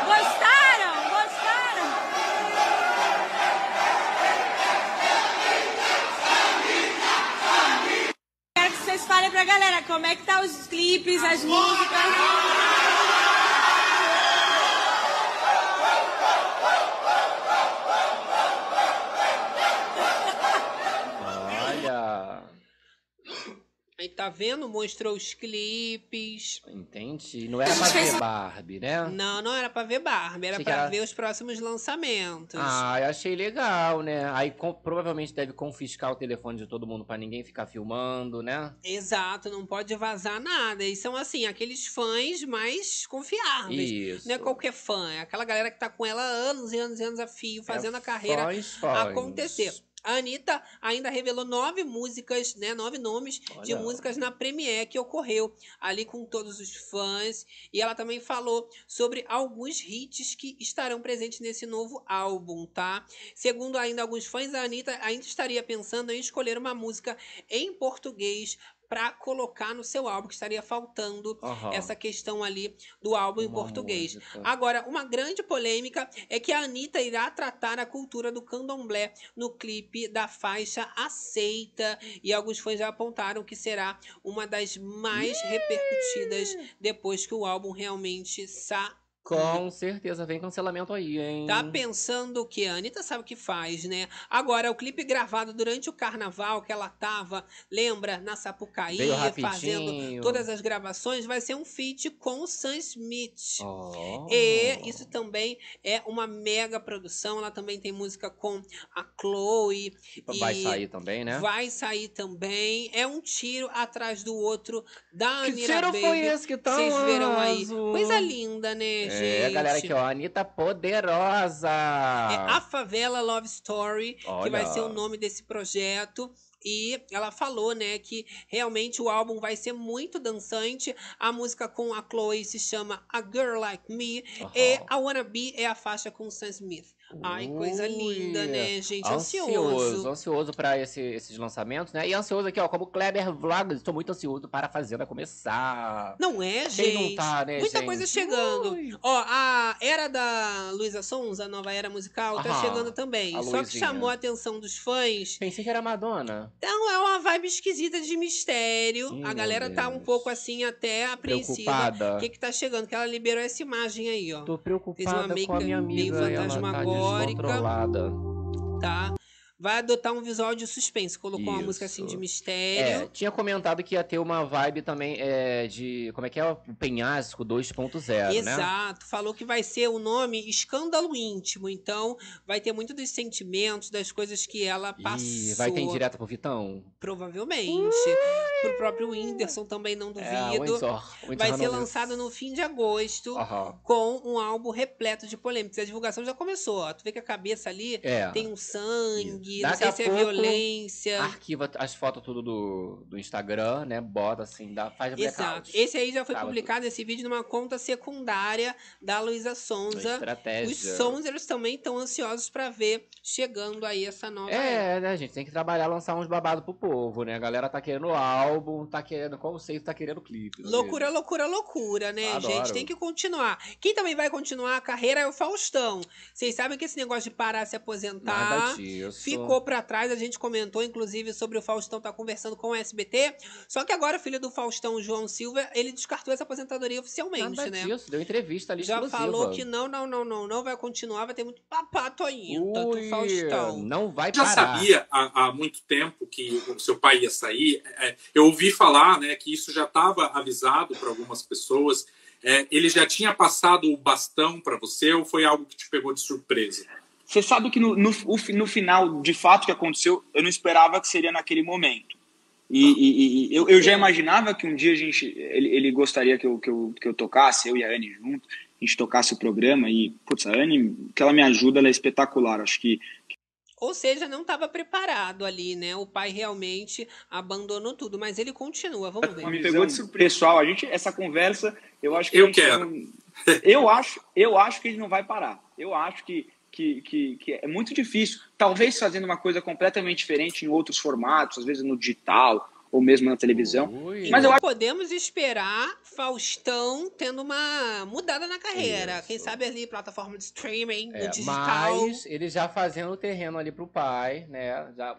Gostaram? Gostaram? Quero que vocês falem pra galera como é que tá os clipes, as músicas.
Tá vendo? Mostrou os clipes.
Entendi. Não era pra ver Barbie, né?
Não, não era pra ver Barbie, era
Achei
pra
era-
ver os próximos lançamentos.
Ah, eu achei legal, né? Aí com- provavelmente deve confiscar o telefone de todo mundo pra ninguém ficar filmando, né?
Exato, não pode vazar nada. E são assim, aqueles fãs mais confiáveis.
Isso.
Não é qualquer fã, é aquela galera que tá com ela há anos e anos e anos a fio, fazendo a carreira
É fãs, fãs.
acontecer. A Anitta ainda revelou nove músicas, né? Nove nomes de
Olha.
músicas na Premiere que ocorreu ali com todos os fãs. E ela também falou sobre alguns hits que estarão presentes nesse novo álbum, tá? Segundo ainda alguns fãs, a Anitta ainda estaria pensando em escolher uma música em português para colocar no seu álbum, que estaria faltando
Aham.
essa questão ali do álbum em
Uma
português.
música.
Agora, uma grande polêmica é que a Anitta irá tratar a cultura do candomblé no clipe da faixa Aceita. E alguns fãs já apontaram que será uma das mais repercutidas depois que o álbum realmente sair.
Com certeza vem cancelamento aí, hein?
Tá pensando que a Anitta sabe o que faz, né? Agora, o clipe gravado durante o carnaval que ela tava, lembra, na Sapucaí, fazendo todas as gravações, vai ser um feat com o Sam Smith.
Oh.
E isso também é uma mega produção. Ela também tem música com a Chloe.
Vai sair também, né?
Vai sair também. É um tiro atrás do outro da
Que
Anira
tiro
Baby.
foi esse que tá
Vocês viram aí. Coisa linda, né, gente?
É, galera aqui, ó. Anitta Poderosa.
É A Favela Love Story, que
Olha.
vai ser o nome desse projeto. E ela falou, né, que realmente o álbum vai ser muito dançante. A música com a Chloe se chama A Girl Like Me. E a Wanna Be é a faixa com Sam Smith. Ai, coisa linda, né, gente? Ansioso.
Ansioso, ansioso pra esse- esses lançamentos, né? E ansioso aqui, ó, como Kleber Vlogs, estou muito ansioso para a Fazenda começar.
Não é,
Quem
gente?
não tá, né,
Muita
gente?
coisa chegando. Ó, a era da Luísa Sons, a nova era musical, tá
Aham,
chegando também.
a
Só que
Luizinha.
chamou a atenção dos fãs.
Pensei que era Madonna.
Então é uma vibe esquisita de mistério. A
meu
galera tá um
Deus.
pouco assim até apreensiva.
Preocupada.
O que que tá chegando? Que ela liberou essa imagem aí, ó.
Tô
Fez
preocupada
uma
com a minha
meio
amiga. Ela tá
fantasmagórica.
Descontrolada.
Tá? Vai adotar um visual de suspense. Colocou uma
Isso.
música assim de
É,
mistério.
tinha comentado que ia ter uma vibe também é, de. Como é que é? O Penhasco 2.0, né?
Exato, falou que vai ser o nome Escândalo Íntimo, então vai ter muito dos sentimentos, das coisas que ela passou.
Ih, vai ter direto pro Vitão?
Provavelmente. Pro próprio Whindersson também não
É, o
duvido.
Windsor. O Windsor
vai ser lançado no fim de agosto com um álbum repleto de polêmicas. A divulgação já começou. Ó. Tu vê que a cabeça ali
É.
tem um sangue, não
Daqui
sei
a
se é violência.
Arquiva as fotos tudo do, do Instagram, né? Bota assim, dá, faz blackout.
Exato. Esse aí já foi
Acaba
publicado, esse vídeo, numa conta secundária da Luísa Sonza.
estratégia.
Os Sonzers também estão ansiosos pra ver chegando aí essa nova era.
É, né, gente? Tem que trabalhar, lançar uns babados pro povo, né? A galera tá querendo álbum, tá querendo conceito, tá querendo clipe. às
Loucura,
vezes.
loucura, loucura, né,
Adoro.
gente? Tem que continuar. Quem também vai continuar a carreira é o Faustão. Vocês sabem que esse negócio de parar se aposentar
Nada disso.
Ficou pra trás. A gente comentou, inclusive, sobre o Faustão tá conversando com o SBT. Só que agora o filho do Faustão, o João Silva, ele descartou essa aposentadoria oficialmente,
Nada
né?
disso, deu entrevista ali
Já
exclusiva.
falou que não, não, não, não, não vai continuar, vai ter muito papato ainda
Ui,
do Faustão.
Não vai
já
parar.
sabia há, há muito tempo que o seu pai ia sair. É, eu ouvi falar né, que isso já estava avisado para algumas pessoas. É, ele já tinha passado o bastão para você ou foi algo que te pegou de surpresa?
Você sabe que no, no, no final, de fato, que aconteceu, eu não esperava que seria naquele momento. E, e- e eu, eu já imaginava que um dia a gente, ele, ele gostaria que eu, que, eu, que eu tocasse, eu e a Anne junto. a gente tocasse o programa e, putz, a Anne, que ela me ajuda, ela é espetacular. Acho que
Ou seja, não estava preparado ali, né? O pai realmente abandonou tudo, mas ele continua. Vamos ver.
me pegou de surpresa. Pessoal, a gente, essa conversa, eu acho que
Eu
a gente
quero.
não- eu acho, eu acho que ele não vai parar. Eu acho que, que, que, que é muito difícil. Talvez fazendo uma coisa completamente diferente em outros formatos, às vezes no digital ou mesmo na televisão. Mas eu
Não
acho
podemos esperar Faustão tendo uma mudada na carreira. Quem sabe ali, plataforma de streaming,
É,
no digital.
mas ele já fazendo o terreno ali pro pai, né? Já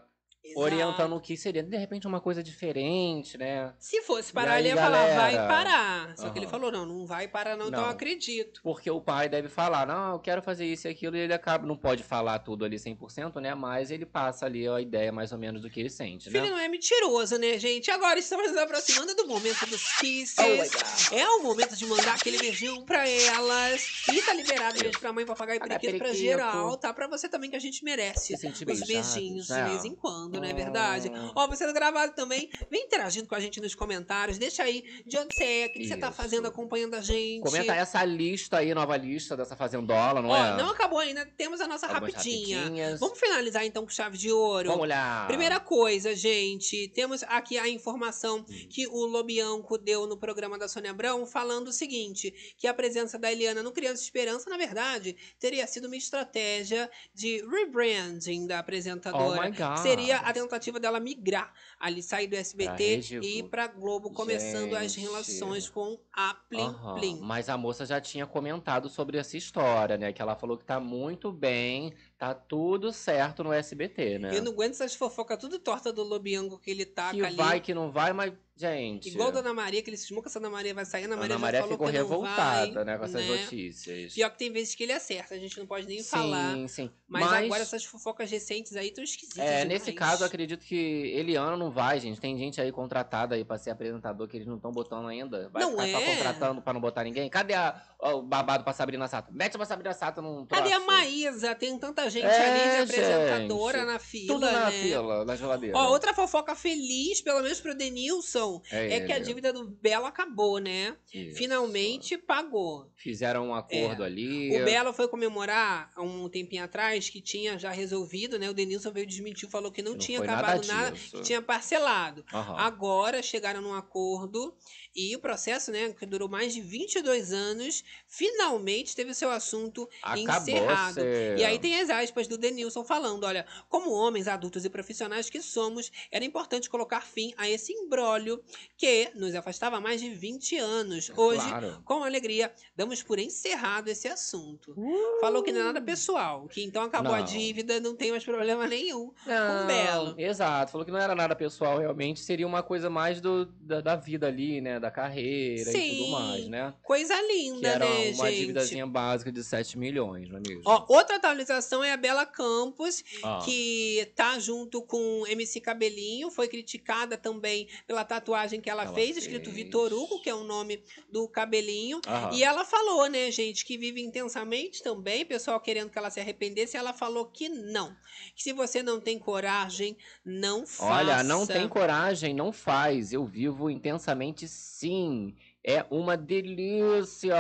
orientando o que seria, de repente, uma coisa diferente, né?
Se fosse parar,
aí,
ele ia falar, vai
galera?
parar. Só que ele falou, não, não vai parar não, então eu acredito.
Porque o pai deve falar, não, eu quero fazer isso e aquilo, e ele acaba, não pode falar tudo ali 100%, né? Mas ele passa ali a ideia mais ou menos do que ele sente, né?
Filho não é mentiroso, né, gente? Agora estamos nos aproximando do momento dos kisses.
Oh
é o momento de mandar aquele beijão pra elas. E tá liberado beijo pra mãe, papagaio e periquito pra geral, tá? Pra você também, que a gente merece os beijinhos de
né?
vez em quando, não é verdade?
Hum.
Ó, você tá gravado também. Vem interagindo com a gente nos comentários. Deixa aí de onde você é, o que, que você tá fazendo acompanhando a gente.
Comenta essa lista aí, nova lista dessa fazendola, não
Ó,
é?
não acabou ainda, temos a nossa
Algumas
rapidinha.
rapidinhas.
Vamos finalizar então com chave de ouro.
Vamos lá.
Primeira coisa, gente, temos aqui a informação
Hum.
que o Lobianco deu no programa da Sônia Abrão, falando o seguinte: que a presença da Eliana no Criança Esperança, na verdade, teria sido uma estratégia de rebranding da apresentadora.
Oh my God.
seria a tentativa dela migrar ali, sair do SBT e ir pra Globo, começando as
Gente.
relações com a Plim
Aham,
Plim.
Mas a moça já tinha comentado sobre essa história, né? Que ela falou que tá muito bem, tá tudo certo no SBT, né?
Eu não aguento essas fofocas tudo torta do Lobianco que ele taca
Que
ali.
vai, que não vai, mas, gente.
Igual a Dona Maria, que ele cismou que a Dona Maria vai sair, a Ana Maria
Ana Maria ficou
que
revoltada,
vai,
né, com essas
né?
notícias.
Pior que tem vezes que ele acerta, a gente não pode nem
Sim,
falar.
sim.
Mas,
Mas-
agora essas fofocas recentes aí estão esquisitas
É,
demais.
nesse caso, eu acredito que Eliana não vai, gente. Tem gente aí contratada aí pra ser apresentador que eles não estão botando ainda. Vai
Não
ficar só
é?
contratando pra não botar ninguém. Cadê a- o babado pra Sabrina Sato? Mete pra Sabrina Sato num troço.
Cadê a Maísa? Tem tanta gente
É,
ali de apresentadora
gente.
na fila,
Tudo na
né?
fila, na geladeira.
Ó, outra fofoca feliz, pelo menos pro Denilson,
É
é, que a dívida do Belo acabou, né?
Isso.
Finalmente pagou.
Fizeram um acordo
É.
ali.
O Belo foi comemorar há um tempinho atrás que tinha já resolvido, né? O Denilson veio desmentir, falou que não,
Não
tinha acabado
nada
nada, que tinha parcelado.
Aham.
Agora chegaram num acordo e o processo, né, que durou mais de 22 anos, finalmente teve seu assunto
Acabou,
encerrado.
cê.
E aí tem as aspas do Denilson falando, olha, como homens adultos e profissionais que somos, era importante colocar fim a esse imbróglio que nos afastava há mais de 20 anos. Hoje,
Claro.
com alegria, damos por encerrado esse assunto. Falou que não é nada pessoal, que então acabou a
Não.
dívida, não tem mais problema nenhum com
Não,
o Belo.
Exato, falou que não era nada pessoal realmente, seria uma coisa mais do, da, da vida ali, né? Da carreira e
Sim,
tudo mais, né?
Coisa
Que
linda,
era
né,
uma
gente?
dívidazinha básica de 7 milhões, não é mesmo?
Ó, outra atualização é a Bela Campos,
Ah.
que tá junto com MC Cabelinho, foi criticada também pela tatuagem que ela,
Ela
fez, escrito
fez.
Vitor Hugo, que é o nome do Cabelinho. E ela falou, né, gente, que vive intensamente também, pessoal querendo que ela se arrependesse, e ela falou que não. Que se você não tem coragem, não faça.
Olha, não tem coragem, não faz. Eu vivo intensamente sim. É uma delícia.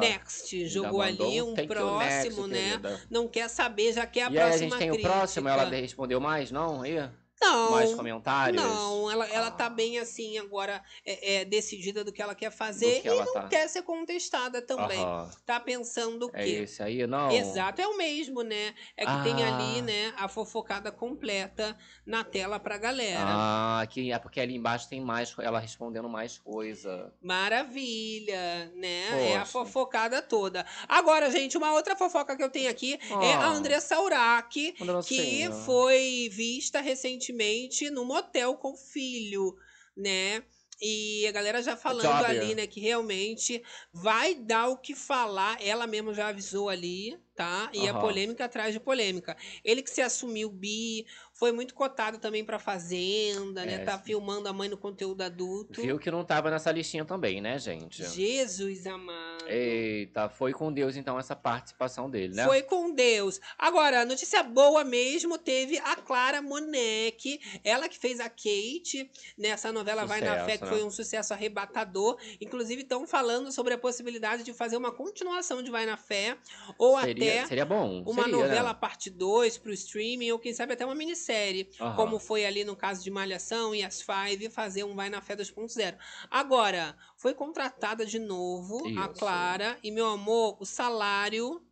Next, jogou ali um
you
próximo,
next,
né?
querida.
Não quer saber, já quer a
e aí a
próxima
gente tem
crítica.
o próximo, ela respondeu mais, não? Aí?
Não.
Mais comentários?
Não, ela, ela tá bem assim agora, é, é, decidida do que ela quer fazer
que
e não
tá.
quer ser contestada também.
Aham.
Tá pensando o quê?
É esse aí, não?
Exato, é o mesmo, né? É que tem
Ah.
ali, né, a fofocada completa na tela pra galera.
Ah, que é porque ali embaixo tem mais, ela respondendo mais coisa.
Maravilha, né? É a
Poxa.
fofocada toda. Agora, gente, uma outra fofoca que eu tenho aqui é a
Ah.
Andressa Urach, que foi vista recentemente no motel com o filho, né? E a galera já falando ali, né, que realmente vai dar o que falar. Ela mesma já avisou ali, tá? E a
Aham.
polêmica atrás de polêmica. Ele que se assumiu bi, foi muito cotado também pra Fazenda, né?
É,
Tá
sim.
filmando a mãe no conteúdo adulto.
Viu que não tava nessa listinha também, né, gente?
Jesus amado.
Eita, foi com Deus então essa participação dele, né?
Foi com Deus. Agora, notícia boa mesmo teve a Clara Moneck, ela que fez a Kate nessa novela Vai na Fé,
Sucesso,
que
né?
foi um sucesso arrebatador. Inclusive, estão falando sobre a possibilidade de fazer uma continuação de Vai na Fé, ou
Seria-
até
seria bom,
uma
seria,
novela
né?
parte 2 pro streaming, ou quem sabe até uma minissérie,
Aham.
como foi ali no caso de Malhação e as Five, fazer um Vai na Fé 2.0. Agora, foi contratada de novo a
Isso.
Clara, e meu amor, o salário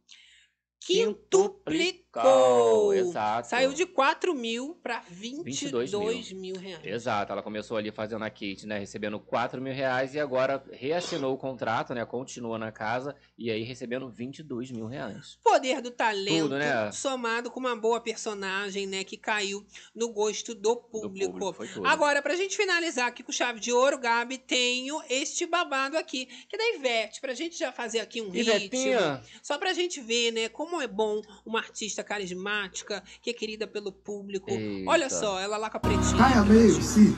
Quintuplicou,
quintuplicou.
exato.
Saiu de 4 mil para 22,
22
mil. reais.
Exato, ela começou ali fazendo a Kate, né? Recebendo 4 mil reais e agora reassinou o contrato, né? Continua na casa e aí recebendo 22 mil reais.
Poder do talento,
Tudo, né?
somado com uma boa personagem, né? Que caiu no gosto do público.
público, foi tudo.
Agora, pra gente finalizar aqui com chave de ouro, Gabi, tenho este babado aqui, que é da Ivete, pra gente já fazer aqui um
Ivetinha.
ritmo. Só pra gente ver, né, como é bom uma artista carismática, que é querida pelo público.
Eita.
Olha só, ela lá com a pretinha.
Caia meio, sim.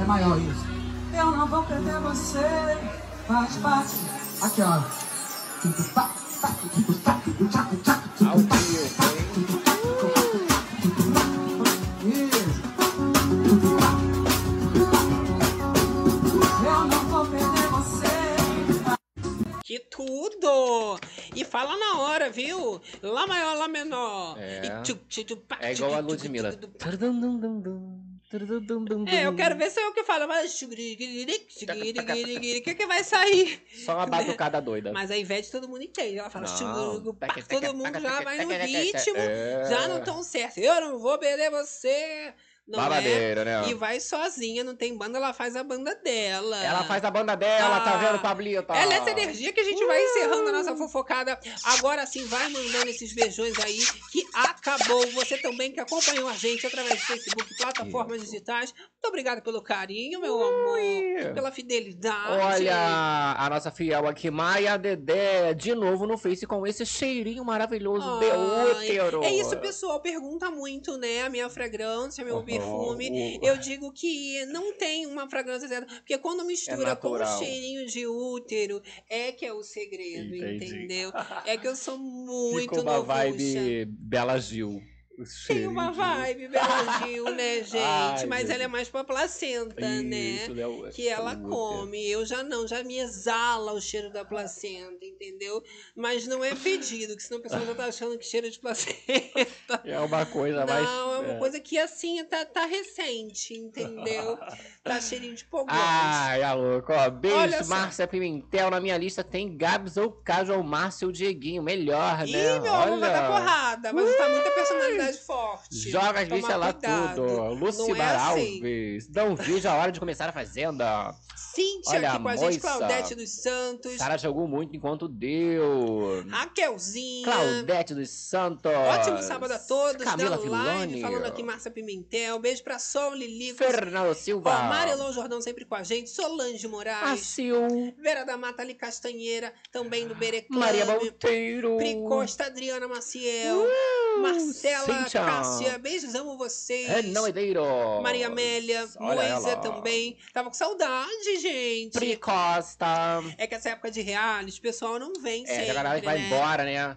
É maior isso. Eu não vou perder você. Bate, bate. Aqui, ó. Eu
Que tudo! E fala na hora, viu? Lá maior, lá menor.
É.
E tchu, tchu, tchu, pá,
É igual a Ludmilla.
É,
É,
eu quero ver se eu que falo. Mas... O que, que vai sair?
Só uma batucada doida.
Mas a Ivete todo mundo entende. Ela fala, todo mundo já vai no ritmo,
É.
já não tão certo. Eu não vou perder você. Não
Babadeira,
é?
né?
E vai sozinha, não tem banda, ela faz a banda dela.
Ela faz a banda dela, tá
Ah.
vendo, Pablito?
Ela é essa energia que a gente vai encerrando a nossa fofocada. Agora sim, vai mandando esses beijões aí, que acabou. Você também que acompanhou a gente através do Facebook, plataformas digitais. Muito obrigada pelo carinho, meu amor. Pela fidelidade.
Olha, a nossa fiel aqui, Maia Dedé, de novo no Face com esse cheirinho maravilhoso de útero.
É isso, pessoal. Pergunta muito, né? A minha fragrância, meu perfume.
oh.
Eu digo que não tem uma fragrância certa. Porque quando mistura com o cheirinho de útero, é que é o segredo,
Entendi.
entendeu? É que eu sou muito
Ficou uma
novucha.
vibe Bela Gil.
Tem uma vibe Bela Gil, né, gente?
Ai,
Mas ela é mais pra placenta,
Isso,
né?
né? O-
Que ela come. Eu já não, já me exala o cheiro da placenta, entendeu? Mas não é pedido, que senão o pessoal já tá achando que cheiro de placenta.
É uma coisa mais.
Não, é uma
é.
coisa que assim tá, tá recente, entendeu? Tá cheirinho de pogões.
Ai, a louco. Ó, beijo. Márcia Pimentel. Na minha lista tem Gabs ou Casual, Márcia ou Dieguinho. Melhor, né?
Ih, meu amor, vai dar porrada, mas tá muita personalidade forte.
Joga as
Tomar
listas lá
cuidado.
tudo. Lucimar
é assim.
Alves. Não vejo a hora de começar a Fazenda.
Cíntia
Olha,
aqui com a gente,
moça.
Claudete dos Santos,
Sara jogou muito enquanto deu.
Raquelzinha.
Claudete dos Santos.
Ótimo sábado a todos.
Camila Filoni.
falando aqui Márcia Pimentel. Beijo pra Sol Lilico.
Fernando Silva.
Ó, Marilon Jordão sempre com a gente. Solange Moraes.
Sil.
Vera da Mata Ali Castanheira, também do Bereclame.
Maria Monteiro.
Pri Costa, Adriana Maciel. Marcela
Cíntia.
Cássia. Beijos, amo vocês.
Renan Edeiro.
Maria Amélia, Moisa também. Tava com saudade, gente.
Pri Costa.
É que essa época de reality, o pessoal não vem
É,
sempre,
a galera vai
né?
embora, né?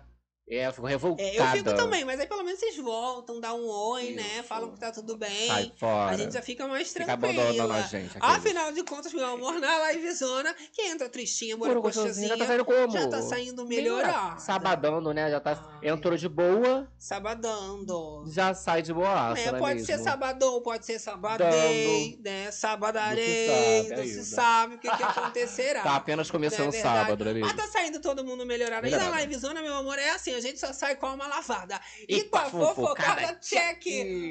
É, eu fico revoltada.
É, eu fico também, mas aí pelo menos vocês voltam, dá um oi, né? Falam que tá tudo bem.
Sai fora.
A gente já fica mais
Fica
tranquila.
abandonando a gente, aqueles.
Afinal de contas, meu amor, na livezona, que entra tristinha,
gostosinha, já tá saindo como?
já tá saindo melhorado.
Sabadando, né? Já tá. Entrou de boa,
Sabadando.
já sai de boaça,
É,
é
pode
mesmo?
ser sabadão, pode ser sabadei, né? Sabadarei,
sabe,
não
é
se
isso.
sabe o que, que acontecerá.
Tá apenas começando
é
sábado, é mesmo?
Mas tá saindo todo mundo melhorado. E na
Melhorado.
livezona, meu amor, é assim, a gente só sai com uma lavada.
E
E, com a
fofocada,
check.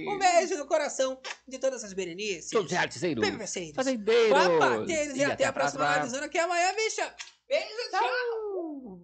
Um beijo no coração de todas as berenices.
Todos realizeiros.
Bebeceiros.
Fazendeiros.
Papateiros. E, até a próxima
próxima.
que é amanhã, bicha. Beijo, tchau.